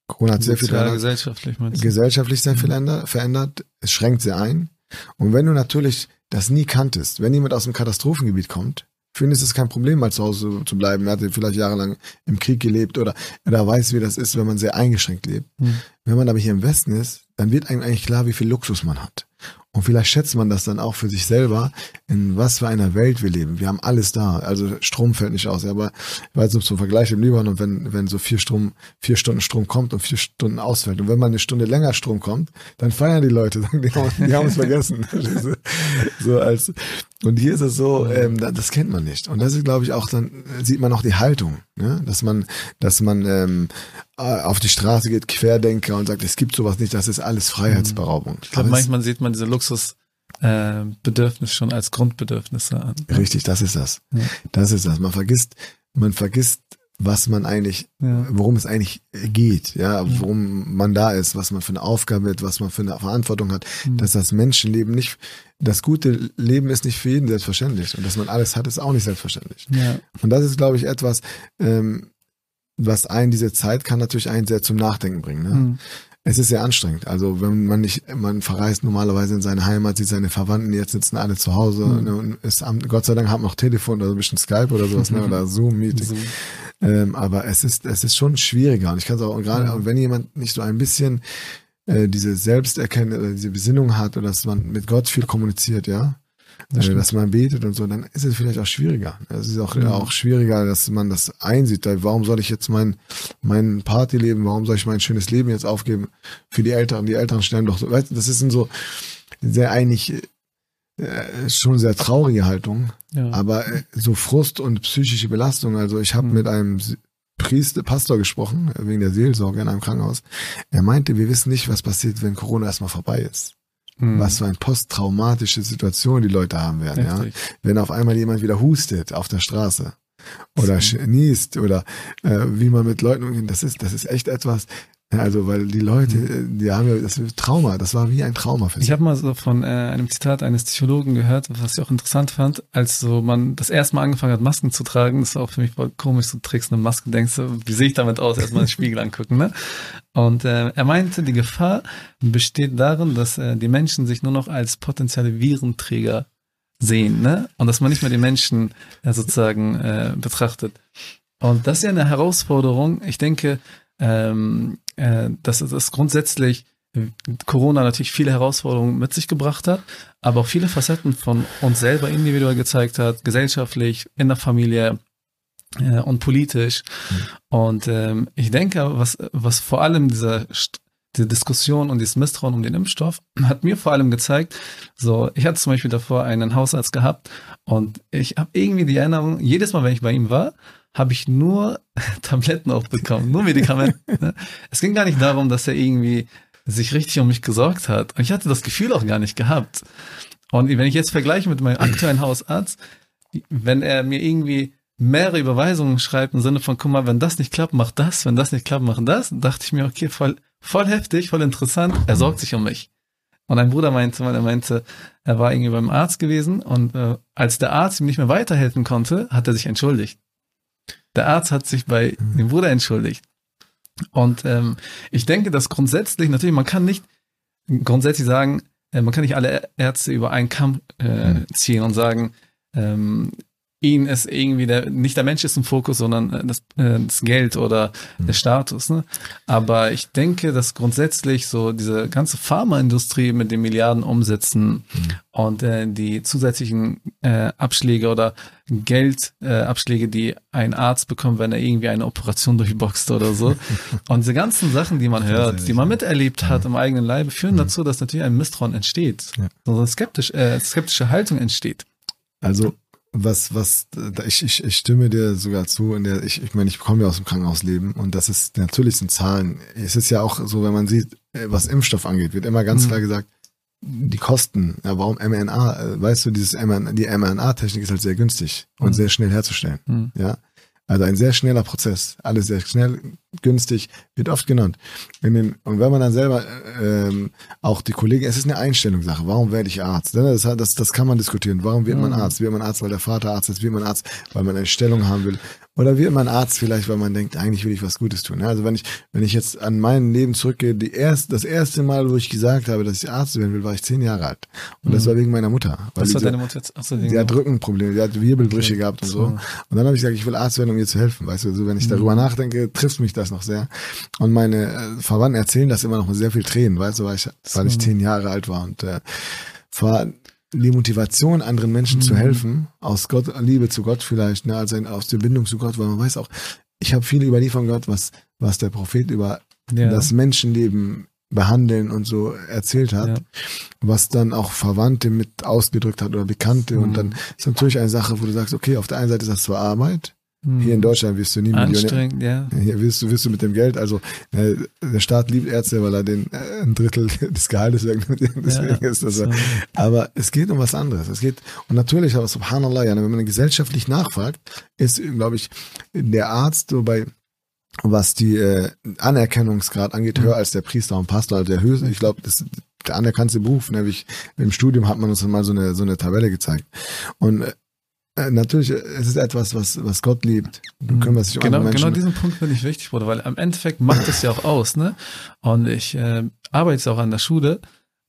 Corona hat sehr viel verändert. Gesellschaftlich, gesellschaftlich sehr viel mhm. verändert. Es schränkt sehr ein. Und wenn du natürlich das nie kanntest, wenn jemand aus dem Katastrophengebiet kommt, für ihn ist es kein Problem, mal zu Hause zu bleiben. Er hat vielleicht jahrelang im Krieg gelebt oder er weiß, wie das ist, wenn man sehr eingeschränkt lebt. Mhm. Wenn man aber hier im Westen ist, dann wird einem eigentlich klar, wie viel Luxus man hat. Und vielleicht schätzt man das dann auch für sich selber, in was für einer Welt wir leben. Wir haben alles da. Also Strom fällt nicht aus. Aber ich weiß nicht, zum Vergleich im Libanon, wenn, wenn so vier Strom, vier Stunden Strom kommt und vier Stunden ausfällt. Und wenn man eine Stunde länger Strom kommt, dann feiern die Leute, sagen, die haben, die haben es vergessen. so als, und hier ist es so, ähm, das kennt man nicht. Und das ist, glaube ich, auch, dann sieht man auch die Haltung, ne? dass man, dass man ähm, auf die Straße geht, Querdenker und sagt, es gibt sowas nicht, das ist alles Freiheitsberaubung. Ich glaube, manchmal sieht man diese Luxusbedürfnis äh, schon als Grundbedürfnisse an. Richtig, das ist das. Ja. Das ist das. Man vergisst, man vergisst was man eigentlich, Ja. worum es eigentlich geht, ja, worum man da ist, was man für eine Aufgabe hat, was man für eine Verantwortung hat, Mhm. dass das Menschenleben nicht, das gute Leben ist nicht für jeden selbstverständlich und dass man alles hat, ist auch nicht selbstverständlich. Ja. Und das ist, glaube ich, etwas, ähm, was einen diese Zeit kann natürlich einen sehr zum Nachdenken bringen. Ne? Mhm. Es ist sehr anstrengend. Also wenn man nicht, man verreist normalerweise in seine Heimat, sieht seine Verwandten, jetzt sitzen alle zu Hause Mhm. und ist am, Gott sei Dank haben wir noch Telefon oder ein bisschen Skype oder sowas, ne, oder Zoom-Meeting. So. Ähm, aber es ist, es ist schon schwieriger. Und ich kann es auch gerade, Ja. wenn jemand nicht so ein bisschen äh, diese Selbsterkenntnis oder diese Besinnung hat oder dass man mit Gott viel kommuniziert, ja, Das äh, dass man betet und so, dann ist es vielleicht auch schwieriger. Es ist auch, Mhm. auch schwieriger, dass man das einsieht. Warum soll ich jetzt mein, mein Partyleben, warum soll ich mein schönes Leben jetzt aufgeben für die Eltern? Die Eltern stellen doch so, weißt du, das ist so sehr eigentlich äh, schon sehr traurige Haltung. Ja. Aber äh, so Frust und psychische Belastung, also ich habe Mhm. mit einem Priester, Pastor gesprochen, äh, wegen der Seelsorge in einem Krankenhaus. Er meinte, wir wissen nicht, was passiert, wenn Corona erstmal vorbei ist. Mhm. Was für eine posttraumatische Situation die Leute haben werden, ja. Wenn auf einmal jemand wieder hustet auf der Straße oder sch- niest oder äh, wie man mit Leuten umgeht, das ist, das ist echt etwas, also weil die Leute, äh, die haben ja das Trauma, das war wie ein Trauma für sie. Ich habe mal so von äh, einem Zitat eines Psychologen gehört, was ich auch interessant fand, als so man das erste Mal angefangen hat, Masken zu tragen. Das ist auch für mich voll komisch, du trägst eine Maske, denkst du, wie sehe ich damit aus? Erstmal den Spiegel angucken, ne? Und äh, er meinte, die Gefahr besteht darin, dass äh, die Menschen sich nur noch als potenzielle Virenträger sehen, ne? Und dass man nicht mehr die Menschen äh, sozusagen äh, betrachtet. Und das ist ja eine Herausforderung. Ich denke, ähm, äh, dass es grundsätzlich äh, Corona natürlich viele Herausforderungen mit sich gebracht hat, aber auch viele Facetten von uns selber individuell gezeigt hat, gesellschaftlich, in der Familie äh, und politisch. Und ähm, ich denke, was, was vor allem dieser St- diese Diskussion und dieses Misstrauen um den Impfstoff hat mir vor allem gezeigt, so, ich hatte zum Beispiel davor einen Hausarzt gehabt und ich habe irgendwie die Erinnerung, jedes Mal, wenn ich bei ihm war, habe ich nur Tabletten aufbekommen, nur Medikamente. ne? es ging gar nicht darum, dass er irgendwie sich richtig um mich gesorgt hat. Und ich hatte das Gefühl auch gar nicht gehabt. Und wenn ich jetzt vergleiche mit meinem aktuellen Hausarzt, wenn er mir irgendwie mehrere Überweisungen schreibt im Sinne von, guck mal, wenn das nicht klappt, mach das, wenn das nicht klappt, mach das, dachte ich mir, okay, voll, voll heftig, voll interessant, er sorgt sich um mich. Und ein Bruder meinte mal, er meinte, er war irgendwie beim Arzt gewesen und äh, als der Arzt ihm nicht mehr weiterhelfen konnte, hat er sich entschuldigt. Der Arzt hat sich bei dem Bruder entschuldigt. Und ähm, ich denke, dass grundsätzlich, natürlich, man kann nicht grundsätzlich sagen, äh, man kann nicht alle Ärzte über einen Kamm äh, ziehen und sagen, ähm, ihn ist irgendwie der, nicht der Mensch ist im Fokus, sondern äh, das, äh, das Geld oder der Status. Ne? Aber ich denke, dass grundsätzlich so diese ganze Pharmaindustrie mit den Milliarden Umsätzen und äh, die zusätzlichen äh, Abschläge oder Geldabschläge, äh, die ein Arzt bekommt, wenn er irgendwie eine Operation durchboxt oder so. und diese ganzen Sachen, die man hört, die man miterlebt hat im eigenen Leibe, führen dazu, dass natürlich ein Misstrauen entsteht. Ja. So eine skeptisch, skeptische Haltung entsteht. Also was, was, da- ich, ich, ich stimme dir sogar zu, in der, ich, ich meine, ich komme ja aus dem Krankenhausleben und das ist, natürlich sind Zahlen. Es ist ja auch so, wenn man sieht, äh, was Impfstoff angeht, wird immer ganz Mhm. klar gesagt, die Kosten, ja, warum mRNA, äh, weißt du, dieses mRNA, die mRNA-Technik ist halt sehr günstig und Mhm. sehr schnell herzustellen, Mhm. ja. Also ein sehr schneller Prozess, alles sehr schnell, günstig, wird oft genannt. Und wenn man dann selber äh, ähm, auch die Kollegen, es ist eine Einstellungssache, warum werde ich Arzt? Ne? Das, das, das kann man diskutieren. Warum wird man Mhm. Arzt? Wird man Arzt, weil der Vater Arzt ist? Wird man Arzt, weil man eine Stellung haben will? Oder wird man Arzt vielleicht, weil man denkt, eigentlich will ich was Gutes tun? Ne? Also wenn ich, wenn ich jetzt an mein Leben zurückgehe, die erst, das erste Mal, wo ich gesagt habe, dass ich Arzt werden will, war ich zehn Jahre alt. Und das Mhm. war wegen meiner Mutter. Weil Was die hat deine Mutter jetzt? Achso, Sie hat Rückenprobleme, sie hat Wirbelbrüche Okay. gehabt und so. Und dann habe ich gesagt, ich will Arzt werden, um ihr zu helfen. Weißt du, so wenn ich darüber Mhm. nachdenke, trifft mich das noch sehr. Und meine äh, Verwandten erzählen das immer noch mit sehr viel Tränen, weißt du, weil ich, weil ich zehn Jahre alt war. Und äh, war die Motivation, anderen Menschen zu Mhm. helfen, aus Gott, Liebe zu Gott vielleicht, ne, also aus der Bindung zu Gott, weil man weiß auch, ich habe viel Überliefern gehört, was, was der Prophet über ja. das Menschenleben behandeln und so erzählt hat, Ja. was dann auch Verwandte mit ausgedrückt hat oder Bekannte. Und Mhm. dann ist natürlich eine Sache, wo du sagst, okay, auf der einen Seite ist das zwar Arbeit, Hier in Deutschland wirst du nie Anstrengend, ja. Hier wirst du, wirst du mit dem Geld, also äh, der Staat liebt Ärzte, weil er den äh, ein Drittel des Gehaltes wegnimmt. Deswegen Ja, ist das so. so. Aber es geht um was anderes. Es geht, und natürlich, aber subhanallah, ja, wenn man gesellschaftlich nachfragt, ist, glaube ich, der Arzt so bei was die äh, Anerkennungsgrad angeht, höher als der Priester und Pastor, also der höchste, ich glaube, das der anerkannte Beruf, nämlich im Studium hat man uns mal so eine so eine Tabelle gezeigt. Und äh, natürlich, äh, es ist etwas, was was Gott liebt. Du kümmerst dich um Genau, genau diesen Punkt finde ich wichtig, Bruder, weil am Endeffekt macht es ja auch aus, ne? Und ich äh, arbeite jetzt auch an der Schule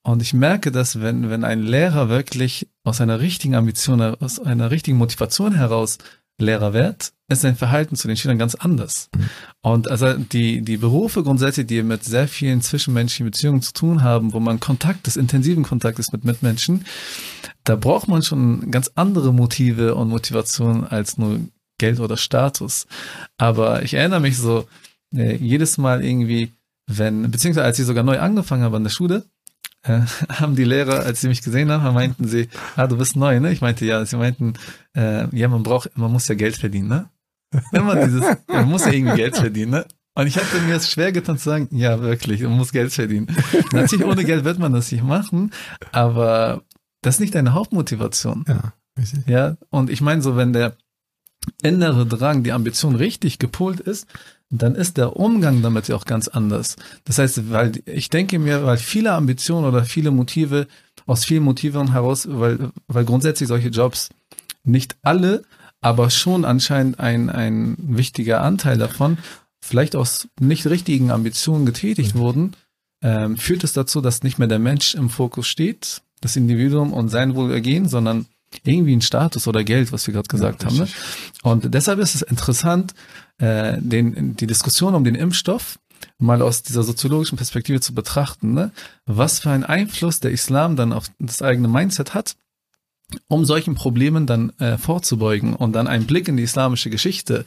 und ich merke, dass wenn, wenn ein Lehrer wirklich aus einer richtigen Ambition, aus einer richtigen Motivation heraus Lehrer wird, ist sein Verhalten zu den Schülern ganz anders. Und also die, die Berufe grundsätzlich, die mit sehr vielen zwischenmenschlichen Beziehungen zu tun haben, wo man Kontakt ist, intensiven Kontakt ist mit Mitmenschen, da braucht man schon ganz andere Motive und Motivationen als nur Geld oder Status. Aber ich erinnere mich so, äh, jedes Mal irgendwie, wenn, beziehungsweise als ich sogar neu angefangen habe an der Schule, äh, haben die Lehrer, als sie mich gesehen haben, meinten sie, ah, du bist neu, ne? Ich meinte, ja, sie meinten, äh, ja, man braucht, man muss ja Geld verdienen, ne? Immer dieses, ja, man muss ja irgendwie Geld verdienen, ne? Und ich hatte mir es schwer getan zu sagen, ja, wirklich, man muss Geld verdienen. Natürlich, ohne Geld wird man das nicht machen, aber das ist nicht deine Hauptmotivation. Ja, richtig. Ja, und ich meine so, wenn der innere Drang, die Ambition richtig gepolt ist, dann ist der Umgang damit ja auch ganz anders. Das heißt, weil ich denke mir, weil viele Ambitionen oder viele Motive, aus vielen Motiven heraus, weil, weil grundsätzlich solche Jobs nicht alle, aber schon anscheinend ein, ein wichtiger Anteil davon, vielleicht aus nicht richtigen Ambitionen getätigt wurden, ähm, führt es dazu, dass nicht mehr der Mensch im Fokus steht, das Individuum und sein Wohlergehen, sondern irgendwie ein Status oder Geld, was wir gerade gesagt haben. Ne? Und deshalb ist es interessant, äh, den, die Diskussion um den Impfstoff mal aus dieser soziologischen Perspektive zu betrachten, ne? was für einen Einfluss der Islam dann auf das eigene Mindset hat, um solchen Problemen dann äh, vorzubeugen und dann einen Blick in die islamische Geschichte,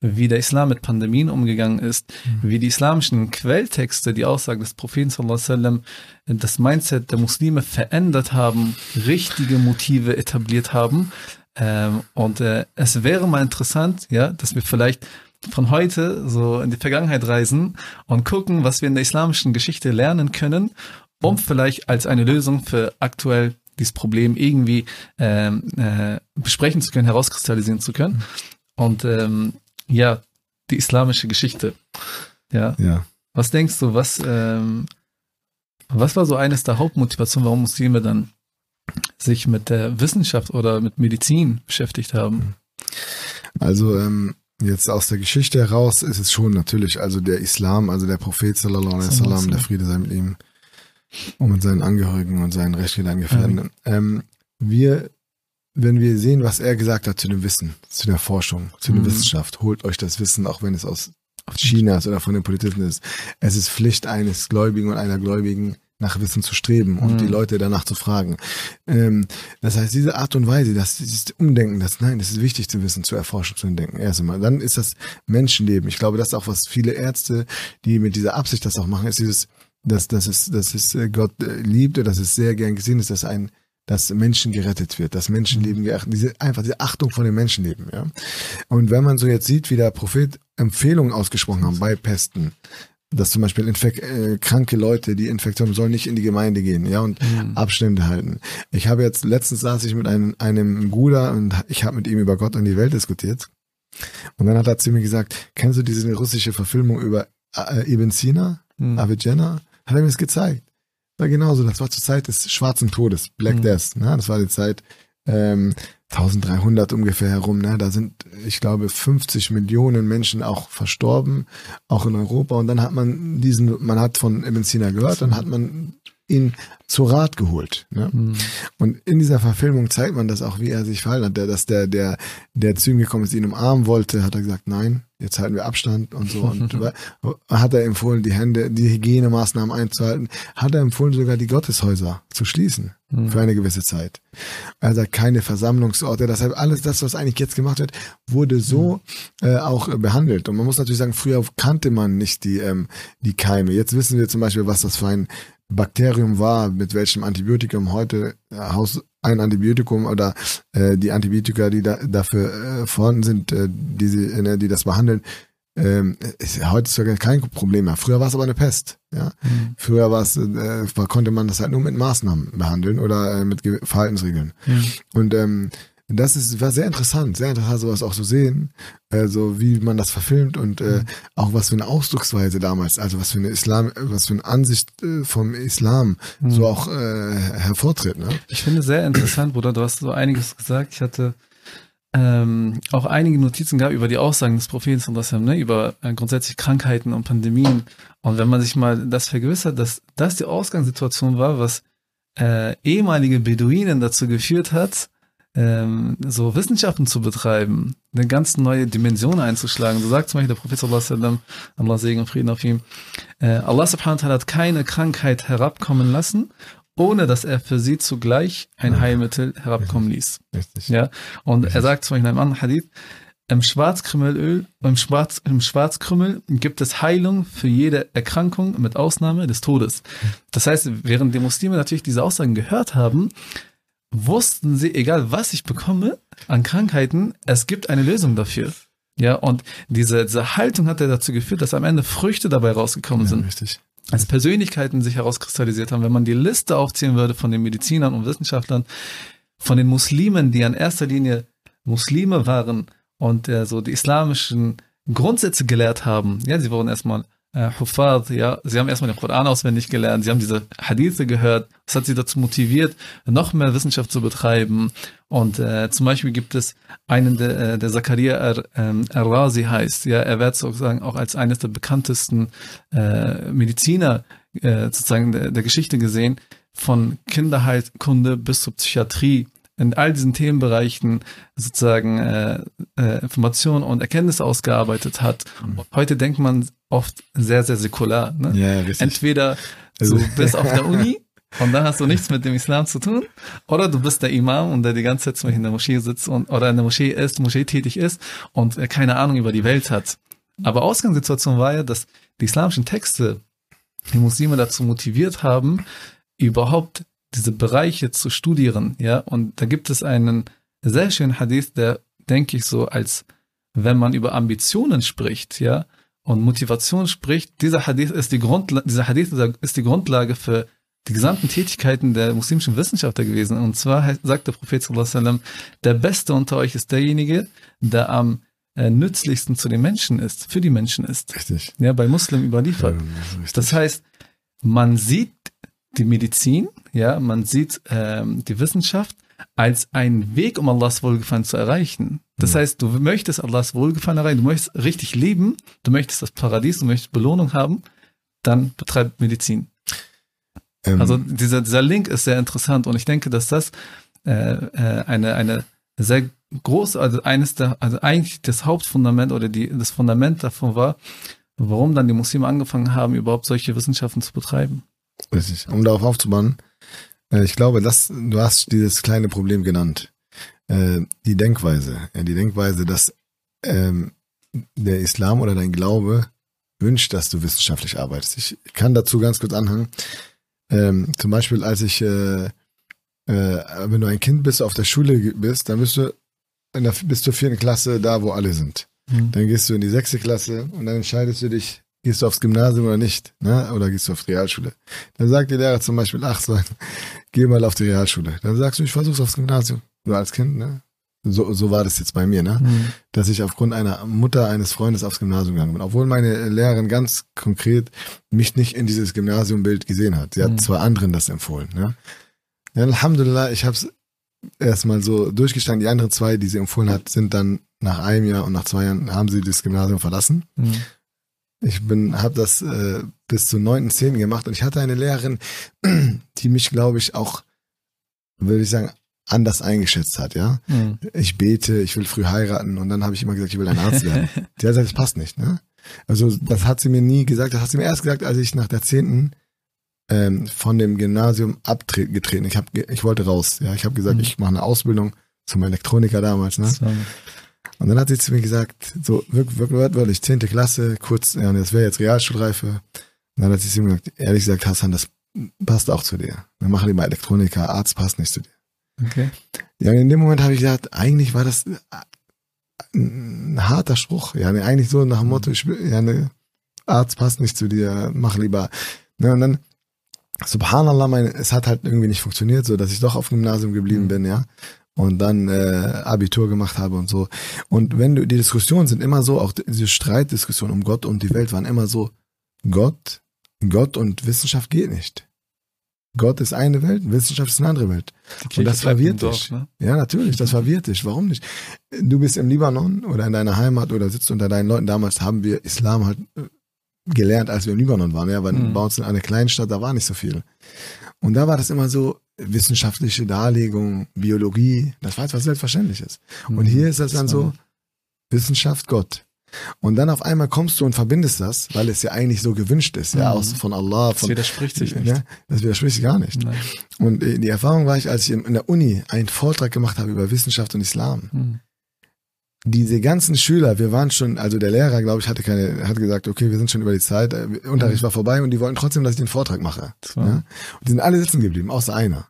wie der Islam mit Pandemien umgegangen ist, wie die islamischen Quelltexte, die Aussagen des Propheten wasallam, das Mindset der Muslime verändert haben, richtige Motive etabliert haben. Ähm, und äh, es wäre mal interessant, ja, dass wir vielleicht von heute so in die Vergangenheit reisen und gucken, was wir in der islamischen Geschichte lernen können, um vielleicht als eine Lösung für aktuell dieses Problem irgendwie ähm, äh, besprechen zu können, herauskristallisieren zu können. Und ähm, ja, die islamische Geschichte. Ja. Ja. Was denkst du, was, ähm, was war so eines der Hauptmotivationen, warum Muslime dann sich mit der Wissenschaft oder mit Medizin beschäftigt haben? Also ähm, jetzt aus der Geschichte heraus ist es schon natürlich, also der Islam, also der Prophet sallallahu alaihi wasallam, der Friede sei mit ihm und mit seinen Angehörigen und seinen rechtlichen Gefährten. Ähm, wir, wenn wir sehen, was er gesagt hat zu dem Wissen, zu der Forschung, zu der Mhm. Wissenschaft, holt euch das Wissen, auch wenn es aus China ist oder von den Politischen ist. Es ist Pflicht eines Gläubigen und einer Gläubigen, nach Wissen zu streben und Mhm. die Leute danach zu fragen. Ähm, das heißt, diese Art und Weise, das, dieses Umdenken, das, nein, das ist wichtig zu wissen, zu erforschen, zu entdecken. Erst einmal. Dann ist das Menschenleben. Ich glaube, das ist auch, was viele Ärzte, die mit dieser Absicht das auch machen, ist dieses, dass, dass es, dass es äh, Gott äh, liebt, dass es sehr gern gesehen ist, dass ein, dass Menschen gerettet wird, dass Menschenleben geachtet, diese, einfach diese Achtung von den Menschenleben, ja. Und wenn man so jetzt sieht, wie der Prophet Empfehlungen ausgesprochen haben bei Pesten, dass zum Beispiel Infek äh, kranke Leute, die Infektion haben, sollen nicht in die Gemeinde gehen, ja, und Mhm. Abstände halten. Ich habe jetzt, letztens saß ich mit einem, einem Bruder und ich habe mit ihm über Gott und die Welt diskutiert. Und dann hat er zu mir gesagt, kennst du diese russische Verfilmung über äh, Ibn Sina, Mhm. Avicenna? Hat er mir das gezeigt. War genauso, das war zur Zeit des schwarzen Todes, Black Mhm. Death, ne? das war die Zeit ähm, 1300 ungefähr herum, ne? da sind, ich glaube, 50 Millionen Menschen auch verstorben, auch in Europa und dann hat man diesen, man hat von Ibn Sina gehört, dann hat man ihn zu Rat geholt. Ne? Mhm. Und in dieser Verfilmung zeigt man das auch, wie er sich verhalten hat. Der, dass der, der, der zu ihm gekommen ist, ihn umarmen wollte, hat er gesagt, nein, jetzt halten wir Abstand und so. Und hat er empfohlen, die Hände, die Hygienemaßnahmen einzuhalten. Hat er empfohlen, sogar die Gotteshäuser zu schließen Mhm. für eine gewisse Zeit. Sagt, keine Versammlungsorte. Deshalb alles das, was eigentlich jetzt gemacht wird, wurde so äh, auch behandelt. Und man muss natürlich sagen, früher kannte man nicht die, ähm, die Keime. Jetzt wissen wir zum Beispiel, was das für ein Bakterium war, mit welchem Antibiotikum heute äh, Haus, ein Antibiotikum oder äh, die Antibiotika, die da, dafür äh, vorhanden sind, äh, die, sie, äh, die das behandeln, ähm, ist heutzutage kein Problem mehr. Früher war es aber eine Pest. Ja? Mhm. Früher war es, äh, konnte man das halt nur mit Maßnahmen behandeln oder äh, mit Verhaltensregeln. Mhm. Und ähm, das ist, war sehr interessant, sehr interessant, sowas auch zu sehen, äh, so wie man das verfilmt und äh, mhm. auch was für eine Ausdrucksweise damals, also was für eine Islam, was für eine Ansicht äh, vom Islam mhm. so auch äh, hervortritt. Ne? Ich finde sehr interessant, Bruder, du hast so einiges gesagt. Ich hatte ähm, auch einige Notizen gehabt über die Aussagen des Propheten, ne, über äh, grundsätzlich Krankheiten und Pandemien. Und wenn man sich mal das vergewissert, dass das die Ausgangssituation war, was äh, ehemalige Beduinen dazu geführt hat, ähm, so Wissenschaften zu betreiben, eine ganz neue Dimension einzuschlagen. So sagt zum Beispiel der Prophet sallallahu Allah Segen und Frieden auf ihm, äh, Allah subhanahu wa ta'ala hat keine Krankheit herabkommen lassen, ohne dass er für sie zugleich ein Heilmittel herabkommen ließ. Richtig. Ja, und Richtig. er sagt zum Beispiel in einem anderen Hadith, im Schwarzkrümmelöl, im, Schwarz, im Schwarzkrümmel gibt es Heilung für jede Erkrankung mit Ausnahme des Todes. Das heißt, während die Muslime natürlich diese Aussagen gehört haben, wussten sie, egal was ich bekomme an Krankheiten, es gibt eine Lösung dafür. Ja, und diese, diese Haltung hat ja dazu geführt, dass am Ende Früchte dabei rausgekommen ja, sind. Richtig. Als Persönlichkeiten sich herauskristallisiert haben. Wenn man die Liste aufzählen würde von den Medizinern und Wissenschaftlern, von den Muslimen, die an erster Linie Muslime waren und äh, so die islamischen Grundsätze gelehrt haben. Ja, sie wurden erstmal äh, Hufad, ja, sie haben erstmal den Koran auswendig gelernt, sie haben diese Hadithe gehört, das hat sie dazu motiviert, noch mehr Wissenschaft zu betreiben. Und äh, zum Beispiel gibt es einen, der, äh, der Zakaria Ar-Razi ähm, heißt, ja, er wird sozusagen auch als eines der bekanntesten äh, Mediziner äh, sozusagen der, der Geschichte gesehen, von Kinderheilkunde bis zur Psychiatrie in all diesen Themenbereichen sozusagen äh, äh, Informationen und Erkenntnisse ausgearbeitet hat. Mhm. Heute denkt man oft sehr, sehr säkular. Ne? Ja, richtig. Entweder du also bist auf der Uni und dann hast du nichts mit dem Islam zu tun, oder du bist der Imam und der die ganze Zeit in der Moschee sitzt und oder in der Moschee ist, Moschee tätig ist und äh, keine Ahnung über die Welt hat. Aber Ausgangssituation war ja, dass die islamischen Texte die Muslime dazu motiviert haben, überhaupt diese Bereiche zu studieren, ja. Und da gibt es einen sehr schönen Hadith, der, denke ich, so als, wenn man über Ambitionen spricht, ja, und Motivation spricht, dieser Hadith ist die Grundlage, dieser Hadith ist die Grundlage für die gesamten Tätigkeiten der muslimischen Wissenschaftler gewesen. Und zwar sagt der Prophet sallam, der Beste unter euch ist derjenige, der am äh, nützlichsten zu den Menschen ist, für die Menschen ist. Richtig. Ja, bei Muslim überliefert. Ja, das heißt, man sieht die Medizin, ja, man sieht ähm, die Wissenschaft als einen Weg, um Allahs Wohlgefallen zu erreichen. Das mhm. heißt, du möchtest Allahs Wohlgefallen erreichen, du möchtest richtig leben, du möchtest das Paradies, du möchtest Belohnung haben, dann betreib Medizin. Ähm. Also dieser, dieser Link ist sehr interessant und ich denke, dass das äh, äh, eine, eine sehr groß, also eines der, also eigentlich das Hauptfundament oder die, das Fundament davon war, warum dann die Muslime angefangen haben, überhaupt solche Wissenschaften zu betreiben. Richtig. Um darauf aufzubauen, ich glaube, das, du hast dieses kleine Problem genannt. Äh, die Denkweise. Ja, die Denkweise, dass ähm, der Islam oder dein Glaube wünscht, dass du wissenschaftlich arbeitest. Ich kann dazu ganz kurz anhangen. Ähm, zum Beispiel, als ich, äh, äh, wenn du ein Kind bist, auf der Schule bist, dann bist du in der, bis zur vierten Klasse da, wo alle sind. Mhm. Dann gehst du in die sechste Klasse und dann entscheidest du dich, gehst du aufs Gymnasium oder nicht, ne? Oder gehst du auf die Realschule? Dann sagt der Lehrer zum Beispiel, ach so, geh mal auf die Realschule. Dann sagst du, ich versuch's aufs Gymnasium. Du als Kind, ne? So, so war das jetzt bei mir, ne? Mhm. Dass ich aufgrund einer Mutter eines Freundes aufs Gymnasium gegangen bin. Obwohl meine Lehrerin ganz konkret mich nicht in dieses Gymnasiumbild gesehen hat. Sie hat mhm. zwar anderen das empfohlen, ne? Ja, Alhamdulillah, ich hab's erstmal so durchgestanden. Die anderen zwei, die sie empfohlen hat, sind dann nach einem Jahr und nach zwei Jahren haben sie das Gymnasium verlassen. Mhm. Ich bin, habe das äh, bis zur neunten, zehnten gemacht und ich hatte eine Lehrerin, die mich, glaube ich, auch, würde ich sagen, anders eingeschätzt hat, ja. Mhm. Ich bete, ich will früh heiraten und dann habe ich immer gesagt, ich will ein Arzt werden. die hat gesagt, das passt nicht, ne? Also das hat sie mir nie gesagt, das hat sie mir erst gesagt, als ich nach der zehnten ähm, von dem Gymnasium abgetreten. Ich habe, ich wollte raus, ja. Ich habe gesagt, mhm. ich mache eine Ausbildung zum Elektroniker damals, ne? So. Und dann hat sie zu mir gesagt, so wirklich, wirklich wörtlich, zehnte Klasse, kurz, ja, und das wäre jetzt Realschulreife. Und dann hat sie zu mir gesagt, ehrlich gesagt, Hassan, das passt auch zu dir. Wir machen lieber Elektroniker, Arzt passt nicht zu dir. Okay. Ja, in dem Moment habe ich gedacht, eigentlich war das ein harter Spruch. Ja, ne, eigentlich so nach dem Motto, ich, ja, ne, Arzt passt nicht zu dir, mach lieber. Ne, und dann, subhanallah, mein, es hat halt irgendwie nicht funktioniert, so dass ich doch auf dem Gymnasium geblieben Mhm. bin, ja. Und dann äh, Abitur gemacht habe und so. Und wenn du, die Diskussionen sind immer so, auch diese Streitdiskussionen um Gott und die Welt waren immer so, Gott, Gott und Wissenschaft geht nicht. Gott ist eine Welt, Wissenschaft ist eine andere Welt. Kirche das verwirrt dich. ne? Ja, natürlich, das verwirrt dich. Warum nicht? Du bist im Libanon oder in deiner Heimat oder sitzt unter deinen Leuten. Damals haben wir Islam halt äh, gelernt, als wir im Libanon waren. Ja, weil Mhm. bei uns in einer kleinen Stadt, da war nicht so viel. Und da war das immer so wissenschaftliche Darlegung, Biologie, das war etwas Selbstverständliches. Und hier ist das dann so Wissenschaft, Gott. Und dann auf einmal kommst du und verbindest das, weil es ja eigentlich so gewünscht ist, ja, Mhm. aus von Allah, Das von widerspricht sich nicht. Ja, das widerspricht sich gar nicht. Nein. Und äh, die Erfahrung war ich, als ich in der Uni einen Vortrag gemacht habe über Wissenschaft und Islam. Hm. Diese ganzen Schüler, wir waren schon, also der Lehrer, glaube ich, hatte keine, hat gesagt, okay, wir sind schon über die Zeit, äh, Unterricht war vorbei und die wollten trotzdem, dass ich den Vortrag mache. Ja? Und die sind alle sitzen geblieben, außer einer.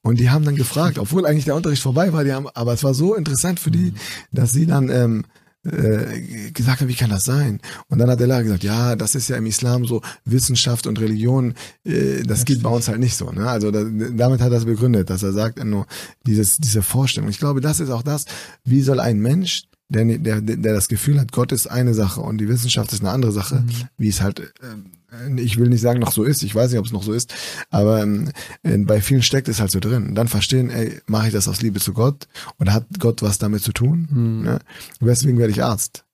Und die haben dann gefragt, obwohl eigentlich der Unterricht vorbei war, die haben, aber es war so interessant für die, dass sie dann ähm, äh, gesagt haben, wie kann das sein? Und dann hat Lehrer gesagt, ja, das ist ja im Islam so Wissenschaft und Religion, äh, das geht bei uns halt nicht so. Ne? Also da, damit hat er es begründet, dass er sagt, nur dieses diese Vorstellung. Ich glaube, das ist auch das, wie soll ein Mensch der, der, der das Gefühl hat, Gott ist eine Sache und die Wissenschaft ist eine andere Sache, Mhm. wie es halt, äh, ich will nicht sagen, noch so ist, ich weiß nicht, ob es noch so ist, aber ähm, äh, bei vielen steckt es halt so drin. Dann verstehen, ey, mache ich das aus Liebe zu Gott oder hat Gott was damit zu tun? Hm. Ne? Und deswegen werde ich Arzt.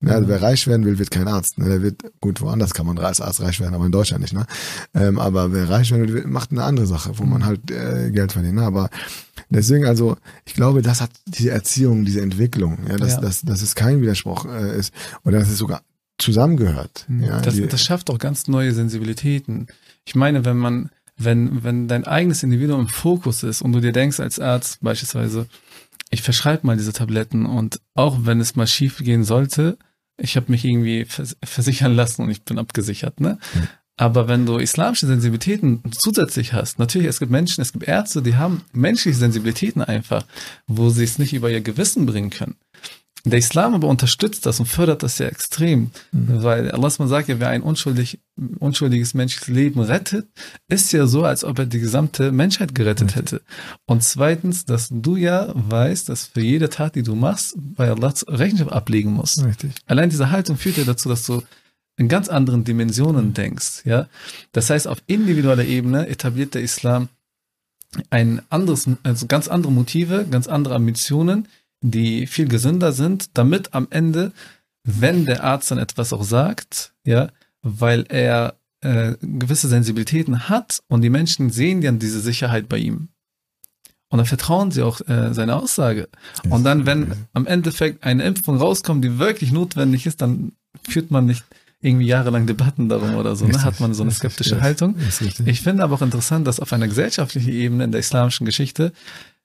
Ne? Also wer reich werden will, wird kein Arzt. Ne? Der wird, gut, woanders kann man als Arzt reich werden, aber in Deutschland nicht. Ne? Ähm, aber wer reich werden will, macht eine andere Sache, wo man halt äh, Geld verdient. Ne? Aber deswegen, also, ich glaube, das hat diese Erziehung, diese Entwicklung, ja, dass, Ja. dass, dass es kein Widerspruch äh, ist oder dass es sogar zusammengehört. Ja, das, das schafft auch ganz neue Sensibilitäten. Ich meine, wenn man, wenn, wenn dein eigenes Individuum im Fokus ist und du dir denkst als Arzt beispielsweise, ich verschreibe mal diese Tabletten und auch wenn es mal schief gehen sollte, ich habe mich irgendwie vers versichern lassen und ich bin abgesichert, ne? Mhm. Aber wenn du islamische Sensibilitäten zusätzlich hast, natürlich, es gibt Menschen, es gibt Ärzte, die haben menschliche Sensibilitäten einfach, wo sie es nicht über ihr Gewissen bringen können. Der Islam aber unterstützt das und fördert das ja extrem, Mhm. weil Allah sagt ja, wer ein unschuldig, unschuldiges menschliches Leben rettet, ist ja so, als ob er die gesamte Menschheit gerettet hätte. Und zweitens, dass du ja weißt, dass für jede Tat, die du machst, bei Allah Rechenschaft ablegen musst. richtig. Allein diese Haltung führt ja dazu, dass du in ganz anderen Dimensionen denkst, ja. Das heißt, auf individueller Ebene etabliert der Islam ein anderes, also ganz andere Motive, ganz andere Ambitionen, die viel gesünder sind, damit am Ende, wenn der Arzt dann etwas auch sagt, ja, weil er äh, gewisse Sensibilitäten hat und die Menschen sehen dann diese Sicherheit bei ihm. Und dann vertrauen sie auch äh, seine Aussage. Und dann, wenn am Endeffekt eine Impfung rauskommt, die wirklich notwendig ist, dann führt man nicht irgendwie jahrelang Debatten darum oder so, ne? Hat man so eine skeptische. Haltung. Ich finde aber auch interessant, dass auf einer gesellschaftlichen Ebene in der islamischen Geschichte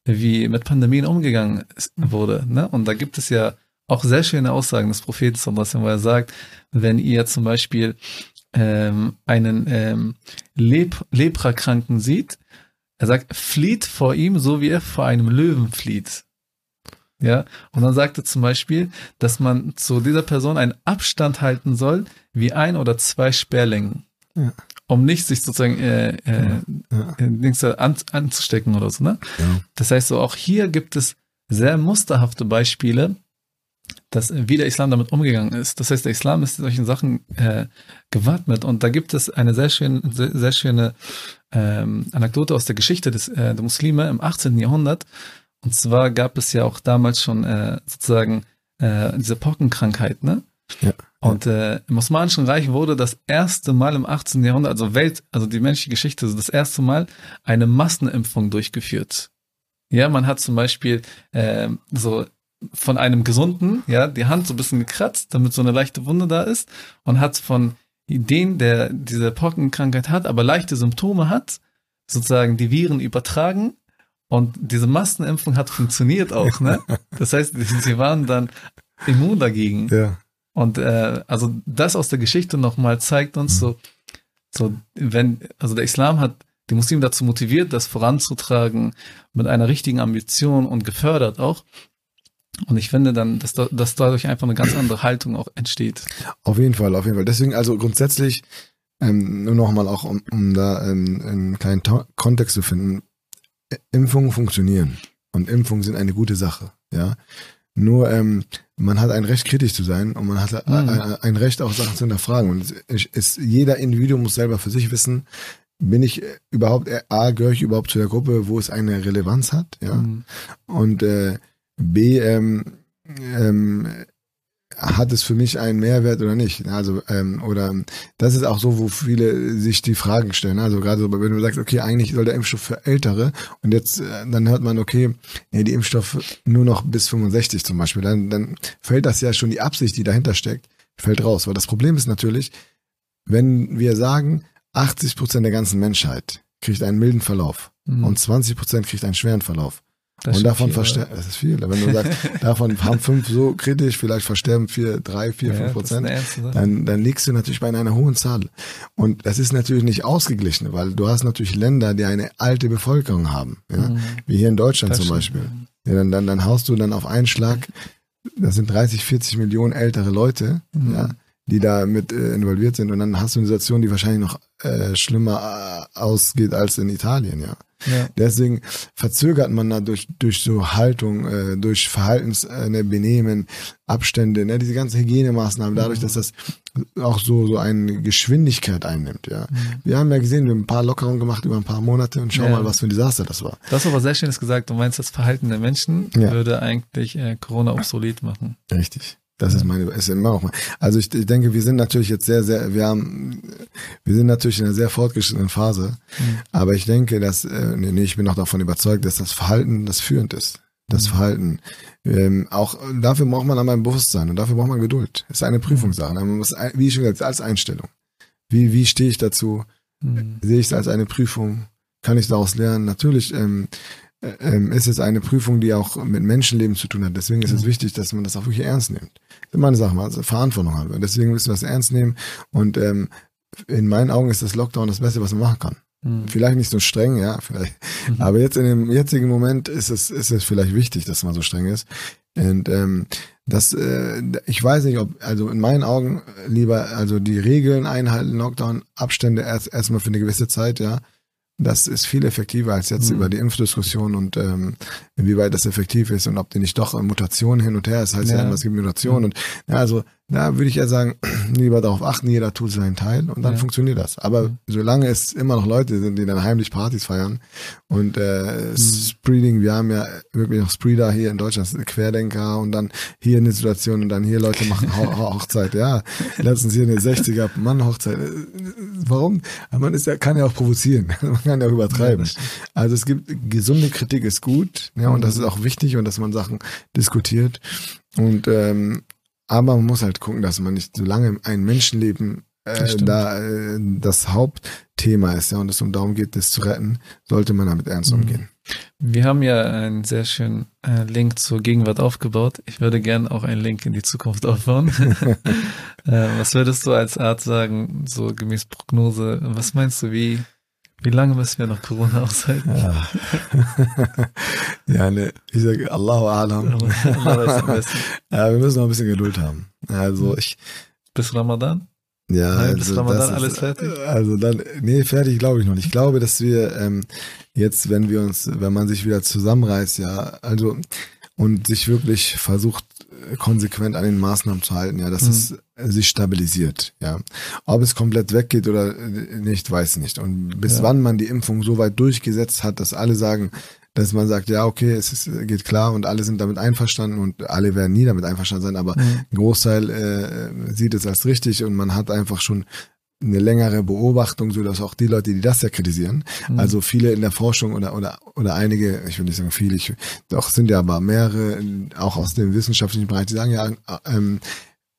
wie mit Pandemien umgegangen ist- wurde. Ne? Und da gibt es ja auch sehr schöne Aussagen des Propheten, wo er sagt, wenn ihr zum Beispiel ähm, einen ähm, Leb Leprakranken sieht, er sagt, flieht vor ihm, so wie er vor einem Löwen flieht. Ja, und dann sagt er zum Beispiel, dass man zu dieser Person einen Abstand halten soll, wie ein oder zwei Sperrlängen. Ja. Um nicht sich sozusagen äh, äh, Ja. äh, an, anzustecken oder so, ne? Ja. Das heißt so, auch hier gibt es sehr musterhafte Beispiele, dass wie der Islam damit umgegangen ist. Das heißt, der Islam ist solchen Sachen äh, gewappnet und da gibt es eine sehr schöne, sehr, sehr schöne ähm, Anekdote aus der Geschichte des, äh, der Muslime im 18. Jahrhundert. Und zwar gab es ja auch damals schon äh, sozusagen äh, diese Pockenkrankheit, ne? Ja. Und äh, im Osmanischen Reich wurde das erste Mal im 18. Jahrhundert, also Welt, also die menschliche Geschichte, das erste Mal eine Massenimpfung durchgeführt. Ja, man hat zum Beispiel äh, so von einem Gesunden, ja, die Hand so ein bisschen gekratzt, damit so eine leichte Wunde da ist und hat von den, der diese Pockenkrankheit hat, aber leichte Symptome hat, sozusagen die Viren übertragen und diese Massenimpfung hat funktioniert auch, ne? Das heißt, sie waren dann immun dagegen. Ja. Und äh, also das aus der Geschichte nochmal zeigt uns so, so wenn, also der Islam hat die Muslime dazu motiviert, das voranzutragen mit einer richtigen Ambition und gefördert auch. Und ich finde dann, dass, da, dass dadurch einfach eine ganz andere Haltung auch entsteht. Auf jeden Fall, auf jeden Fall. Deswegen also grundsätzlich, ähm, nur nochmal auch, um, um da ähm, einen kleinen Kontext zu finden, Impfungen funktionieren und Impfungen sind eine gute Sache, ja. Nur ähm, man hat ein Recht, kritisch zu sein und man hat mhm. ein, ein Recht, auch Sachen zu hinterfragen. Und es ist, jeder Individuum muss selber für sich wissen, bin ich überhaupt, A, gehöre ich überhaupt zu der Gruppe, wo es eine Relevanz hat, ja. Mhm. Und äh, B, ähm, ähm, hat es für mich einen Mehrwert oder nicht? Also, ähm, oder das ist auch so, wo viele sich die Fragen stellen. Also gerade so, wenn du sagst, okay, eigentlich soll der Impfstoff für Ältere und jetzt, äh, dann hört man, okay, nee, die Impfstoffe nur noch bis 65 zum Beispiel, dann, dann fällt das ja schon die Absicht, die dahinter steckt, fällt raus. Weil das Problem ist natürlich, wenn wir sagen, 80 Prozent der ganzen Menschheit kriegt einen milden Verlauf mhm. und 20 Prozent kriegt einen schweren Verlauf. Das und davon versterben, das ist viel. Wenn du sagst, davon haben fünf so kritisch, vielleicht versterben vier, drei, vier, ja, fünf Prozent, dann, dann liegst du natürlich bei einer hohen Zahl. Und das ist natürlich nicht ausgeglichen, weil du hast natürlich Länder, die eine alte Bevölkerung haben, ja? Mhm. wie hier in Deutschland das zum Beispiel. Ja, dann, dann, dann haust du dann auf einen Schlag, das sind 30, 40 Millionen ältere Leute, mhm. ja, die da mit äh, involviert sind. Und dann hast du eine Situation, die wahrscheinlich noch äh, schlimmer äh, ausgeht als in Italien, ja. Ja. Deswegen verzögert man da durch, durch so Haltung, äh, durch Verhaltens, äh, ne, Benehmen, Abstände, ne, diese ganzen Hygienemaßnahmen, dadurch, mhm. dass das auch so, so eine Geschwindigkeit einnimmt, ja. Mhm. Wir haben ja gesehen, wir haben ein paar Lockerungen gemacht über ein paar Monate und schau ja. mal, was für ein Desaster das war. Das ist aber sehr schönes gesagt. Du meinst, das Verhalten der Menschen ja. würde eigentlich äh, Corona obsolet machen. Richtig. Das ist meine, ist immer auch mal. Also ich, denke, wir sind natürlich jetzt sehr, sehr, wir haben, wir sind natürlich in einer sehr fortgeschrittenen Phase. Mhm. Aber ich denke, dass, äh, nee, nee, ich bin auch davon überzeugt, dass das Verhalten das führend ist. Das mhm. Verhalten. Ähm, auch dafür braucht man einmal ein Bewusstsein und dafür braucht man Geduld. Es ist eine Prüfungssache. Man muss, wie schon gesagt, als Einstellung. Wie, wie stehe ich dazu? Mhm. Sehe ich es als eine Prüfung? Kann ich daraus lernen? Natürlich, ähm, ist es eine Prüfung, die auch mit Menschenleben zu tun hat. Deswegen ist es wichtig, dass man das auch wirklich ernst nimmt. Das ist immer eine Sache, also Verantwortung haben. Deswegen müssen wir das ernst nehmen. Und ähm, in meinen Augen ist das Lockdown das Beste, was man machen kann. Mhm. Vielleicht nicht so streng, ja, vielleicht. Mhm. Aber jetzt in dem jetzigen Moment ist es, ist es vielleicht wichtig, dass man so streng ist. Und ähm, das, äh, ich weiß nicht, ob, also in meinen Augen lieber, also die Regeln einhalten, Lockdown, Abstände erst erstmal für eine gewisse Zeit, ja. Das ist viel effektiver als jetzt mhm. über die Impfdiskussion und ähm, inwieweit das effektiv ist und ob die nicht doch Mutationen hin und her. Das heißt ja, ja immer, es gibt Mutationen und ja, also da würde ich ja sagen, lieber darauf achten, jeder tut seinen Teil und dann ja. funktioniert das. Aber mhm. solange es immer noch Leute sind, die dann heimlich Partys feiern und äh, mhm. Spreading, wir haben ja wirklich noch Spreader hier in Deutschland, Querdenker und dann hier eine Situation und dann hier Leute machen Ho Hochzeit. Ja, letztens hier eine 60er Mann Hochzeit. Warum? Man ist ja, kann ja auch provozieren, man kann ja auch übertreiben. Also es gibt gesunde Kritik ist gut, ja, und das ist auch wichtig und dass man Sachen diskutiert. Und ähm, aber man muss halt gucken, dass man nicht so lange ein Menschenleben äh, da äh, das Hauptthema ist, ja, und es um darum geht, das zu retten, sollte man damit ernst mhm. umgehen. Wir haben ja einen sehr schönen äh, Link zur Gegenwart aufgebaut. Ich würde gerne auch einen Link in die Zukunft aufbauen. äh, was würdest du als Art sagen, so gemäß Prognose? Was meinst du, wie wie lange müssen wir noch Corona aushalten? Ja, ja ne, ich sage Allahu Alam. ja, wir müssen noch ein bisschen Geduld haben. Also ich. Bis Ramadan? Ja, Nein, bis also Ramadan alles fertig? Also dann, nee, fertig glaube ich noch nicht. Ich glaube, dass wir ähm, jetzt, wenn wir uns, wenn man sich wieder zusammenreißt, ja, also und sich wirklich versucht, konsequent an den Maßnahmen zu halten, ja, dass mhm. es sich stabilisiert, ja. Ob es komplett weggeht oder nicht, weiß ich nicht. Und bis ja. wann man die Impfung so weit durchgesetzt hat, dass alle sagen, dass man sagt, ja, okay, es ist, geht klar und alle sind damit einverstanden und alle werden nie damit einverstanden sein, aber mhm. ein Großteil äh, sieht es als richtig und man hat einfach schon eine längere Beobachtung, so dass auch die Leute, die das ja kritisieren, mhm. also viele in der Forschung oder oder oder einige, ich will nicht sagen viele, ich, doch sind ja aber mehrere, auch aus dem wissenschaftlichen Bereich, die sagen ja, ähm,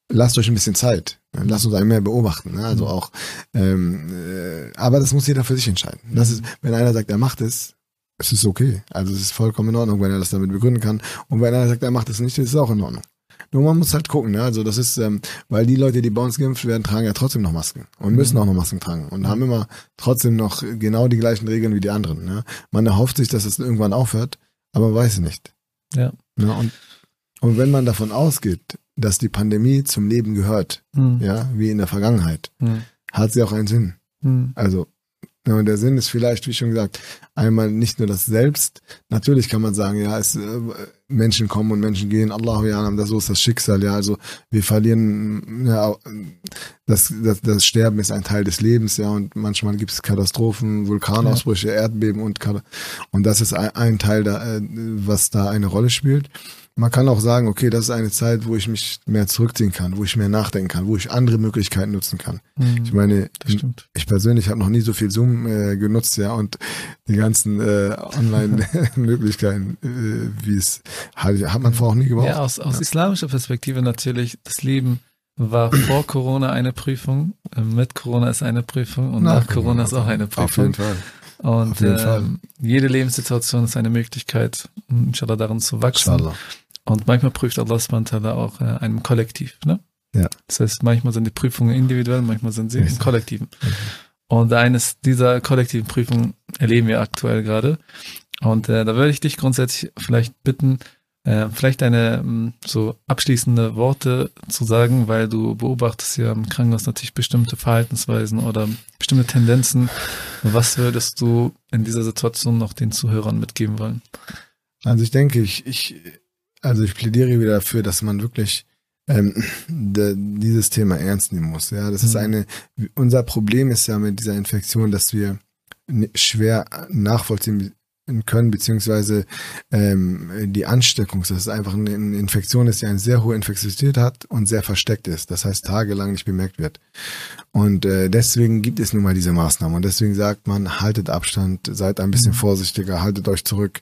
lasst euch ein bisschen Zeit, lasst uns einmal mehr beobachten, ne? also mhm. auch, ähm, äh, aber das muss jeder für sich entscheiden. Das ist, wenn einer sagt, er macht es, es ist okay, also es ist vollkommen in Ordnung, wenn er das damit begründen kann. Und wenn einer sagt, er macht es nicht, ist es auch in Ordnung. Nur man muss halt gucken, ne? Also das ist, ähm, weil die Leute, die bei uns geimpft werden, tragen ja trotzdem noch Masken und müssen auch noch Masken tragen und haben immer trotzdem noch genau die gleichen Regeln wie die anderen. Ne? Man erhofft sich, dass es irgendwann aufhört, aber weiß es nicht. Ja. Ne? Und, und wenn man davon ausgeht, dass die Pandemie zum Leben gehört, Hm. ja, wie in der Vergangenheit, Hm. hat sie auch einen Sinn. Hm. Also, ja, und der Sinn ist vielleicht, wie schon gesagt, einmal nicht nur das Selbst. Natürlich kann man sagen, ja, es, äh, Menschen kommen und Menschen gehen. Allahu Alam, das so ist das Schicksal. Ja, also wir verlieren, ja, das, das, das Sterben ist ein Teil des Lebens. Ja, und manchmal gibt es Katastrophen, Vulkanausbrüche, Erdbeben und und das ist ein, ein Teil, da, äh, was da eine Rolle spielt. Man kann auch sagen, okay, das ist eine Zeit, wo ich mich mehr zurückziehen kann, wo ich mehr nachdenken kann, wo ich andere Möglichkeiten nutzen kann. Hm. Ich meine, ich persönlich habe noch nie so viel Zoom äh, genutzt, ja, und die ganzen äh, Online-Möglichkeiten, äh, wie es hat, hat man vorher auch nie gebraucht. Ja, aus, aus islamischer Perspektive natürlich, das Leben war vor Corona eine Prüfung, äh, mit Corona ist eine Prüfung und nach, Corona ist auch eine Auf jeden Prüfung. Fall. Und auf jeden Fall. ähm, jede Lebenssituation ist eine Möglichkeit, inshallah darin zu wachsen. Inshallah. Und manchmal prüft Allah ta'ala auch äh, einem Kollektiv. Ne? Ja. Das heißt, manchmal sind die Prüfungen individuell, manchmal sind sie im. Kollektiven. Und eines dieser kollektiven Prüfungen erleben wir aktuell gerade. Und äh, da würde ich dich grundsätzlich vielleicht bitten, äh, vielleicht eine mh, so abschließende Worte zu sagen, weil du beobachtest ja im Krankenhaus natürlich bestimmte Verhaltensweisen oder bestimmte Tendenzen. Was würdest du in dieser Situation noch den Zuhörern mitgeben wollen? Also ich denke, ich, ich, also ich plädiere wieder dafür, dass man wirklich ähm, de, dieses Thema ernst nehmen muss. Ja, das ist Mhm. eine, unser Problem ist ja mit dieser Infektion, dass wir schwer nachvollziehen können, beziehungsweise ähm, die Ansteckung, das ist einfach eine eine Infektion ist, die eine sehr hohe Infektiosität hat und sehr versteckt ist, das heißt tagelang nicht bemerkt wird. Und äh, deswegen gibt es nun mal diese Maßnahmen und deswegen sagt man, haltet Abstand, seid ein bisschen Mhm. vorsichtiger, haltet euch zurück.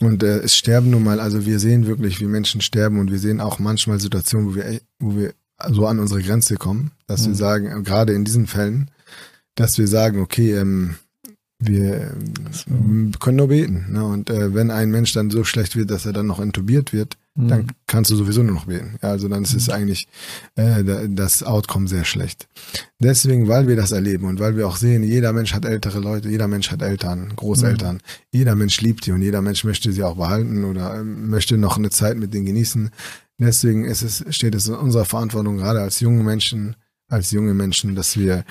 Und äh, es sterben nun mal, also wir sehen wirklich, wie Menschen sterben und wir sehen auch manchmal Situationen, wo wir, e- wo wir so an unsere Grenze kommen, dass wir Mhm. sagen, äh, gerade in diesen Fällen, dass wir sagen, okay, ähm, wir ähm, können nur beten. Ne? Und äh, wenn ein Mensch dann so schlecht wird, dass er dann noch intubiert wird, Mhm. dann kannst du sowieso nur noch. Ja, also dann ist es eigentlich äh, da- das Outcome sehr schlecht. Deswegen, weil wir das erleben und weil wir auch sehen, jeder Mensch hat ältere Leute, jeder Mensch hat Eltern, Großeltern, jeder Mensch liebt die und jeder Mensch möchte sie auch behalten oder ähm, möchte noch eine Zeit mit denen genießen. Deswegen ist es, steht es in unserer Verantwortung, gerade als junge Menschen, als junge Menschen, dass wir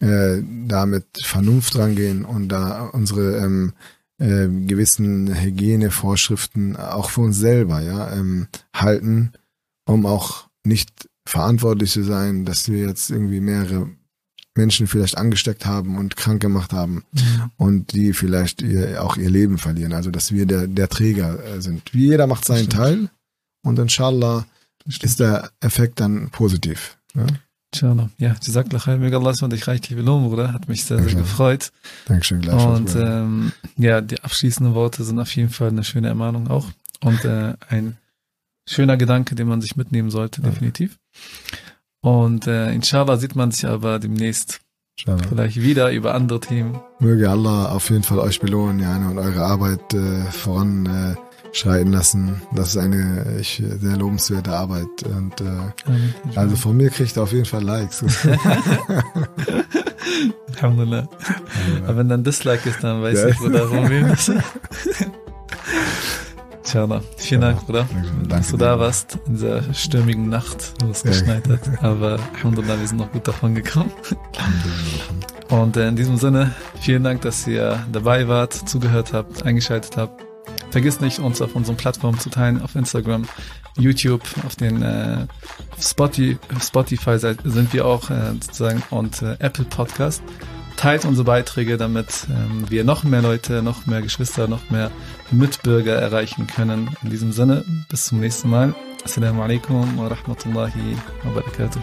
äh, da mit Vernunft rangehen und da unsere ähm, äh, gewissen Hygienevorschriften auch für uns selber ja ähm, halten, um auch nicht verantwortlich zu sein, dass wir jetzt irgendwie mehrere Menschen vielleicht angesteckt haben und krank gemacht haben Mhm. und die vielleicht ihr, auch ihr Leben verlieren. Also dass wir der, der Träger äh, sind. Wie jeder macht seinen. Teil und inshallah ist der Effekt dann positiv. Ja? Inshallah. Ja, Jazakallah. Möge Allah und dich reichlich belohnen, Bruder. Hat mich sehr, sehr Inshallah. gefreut. Dankeschön gleich. Und ähm, ja, die abschließenden Worte sind auf jeden Fall eine schöne Ermahnung auch. Und äh, ein schöner Gedanke, den man sich mitnehmen sollte, Ja. definitiv. Und äh, inshallah sieht man sich aber demnächst inshallah. vielleicht wieder über andere Themen. Möge Allah auf jeden Fall euch belohnen ja, und eure Arbeit äh, voran äh, schreiten lassen. Das ist eine ich, sehr lobenswerte Arbeit. Und äh, Amen. also von mir kriegt ihr auf jeden Fall Likes. Alhamdulillah. Aber wenn dann Dislike ist, dann weiß Ja. ich, Bruder, warum wir das. Inshallah. Vielen Dank, Bruder, Danke, dass du da warst in dieser stürmigen Nacht, wo es Ja. geschneit hat. Aber Alhamdulillah, wir sind noch gut davon gekommen. Und äh, in diesem Sinne, vielen Dank, dass ihr dabei wart, zugehört habt, eingeschaltet habt. Vergiss nicht, uns auf unseren Plattformen zu teilen, auf Instagram, YouTube, auf den äh, Spotify, sind wir auch äh, sozusagen und äh, Apple Podcast. Teilt unsere Beiträge, damit ähm, wir noch mehr Leute, noch mehr Geschwister, noch mehr Mitbürger erreichen können. In diesem Sinne, bis zum nächsten Mal. Assalamu alaikum wa rahmatullahi wa barakatuh.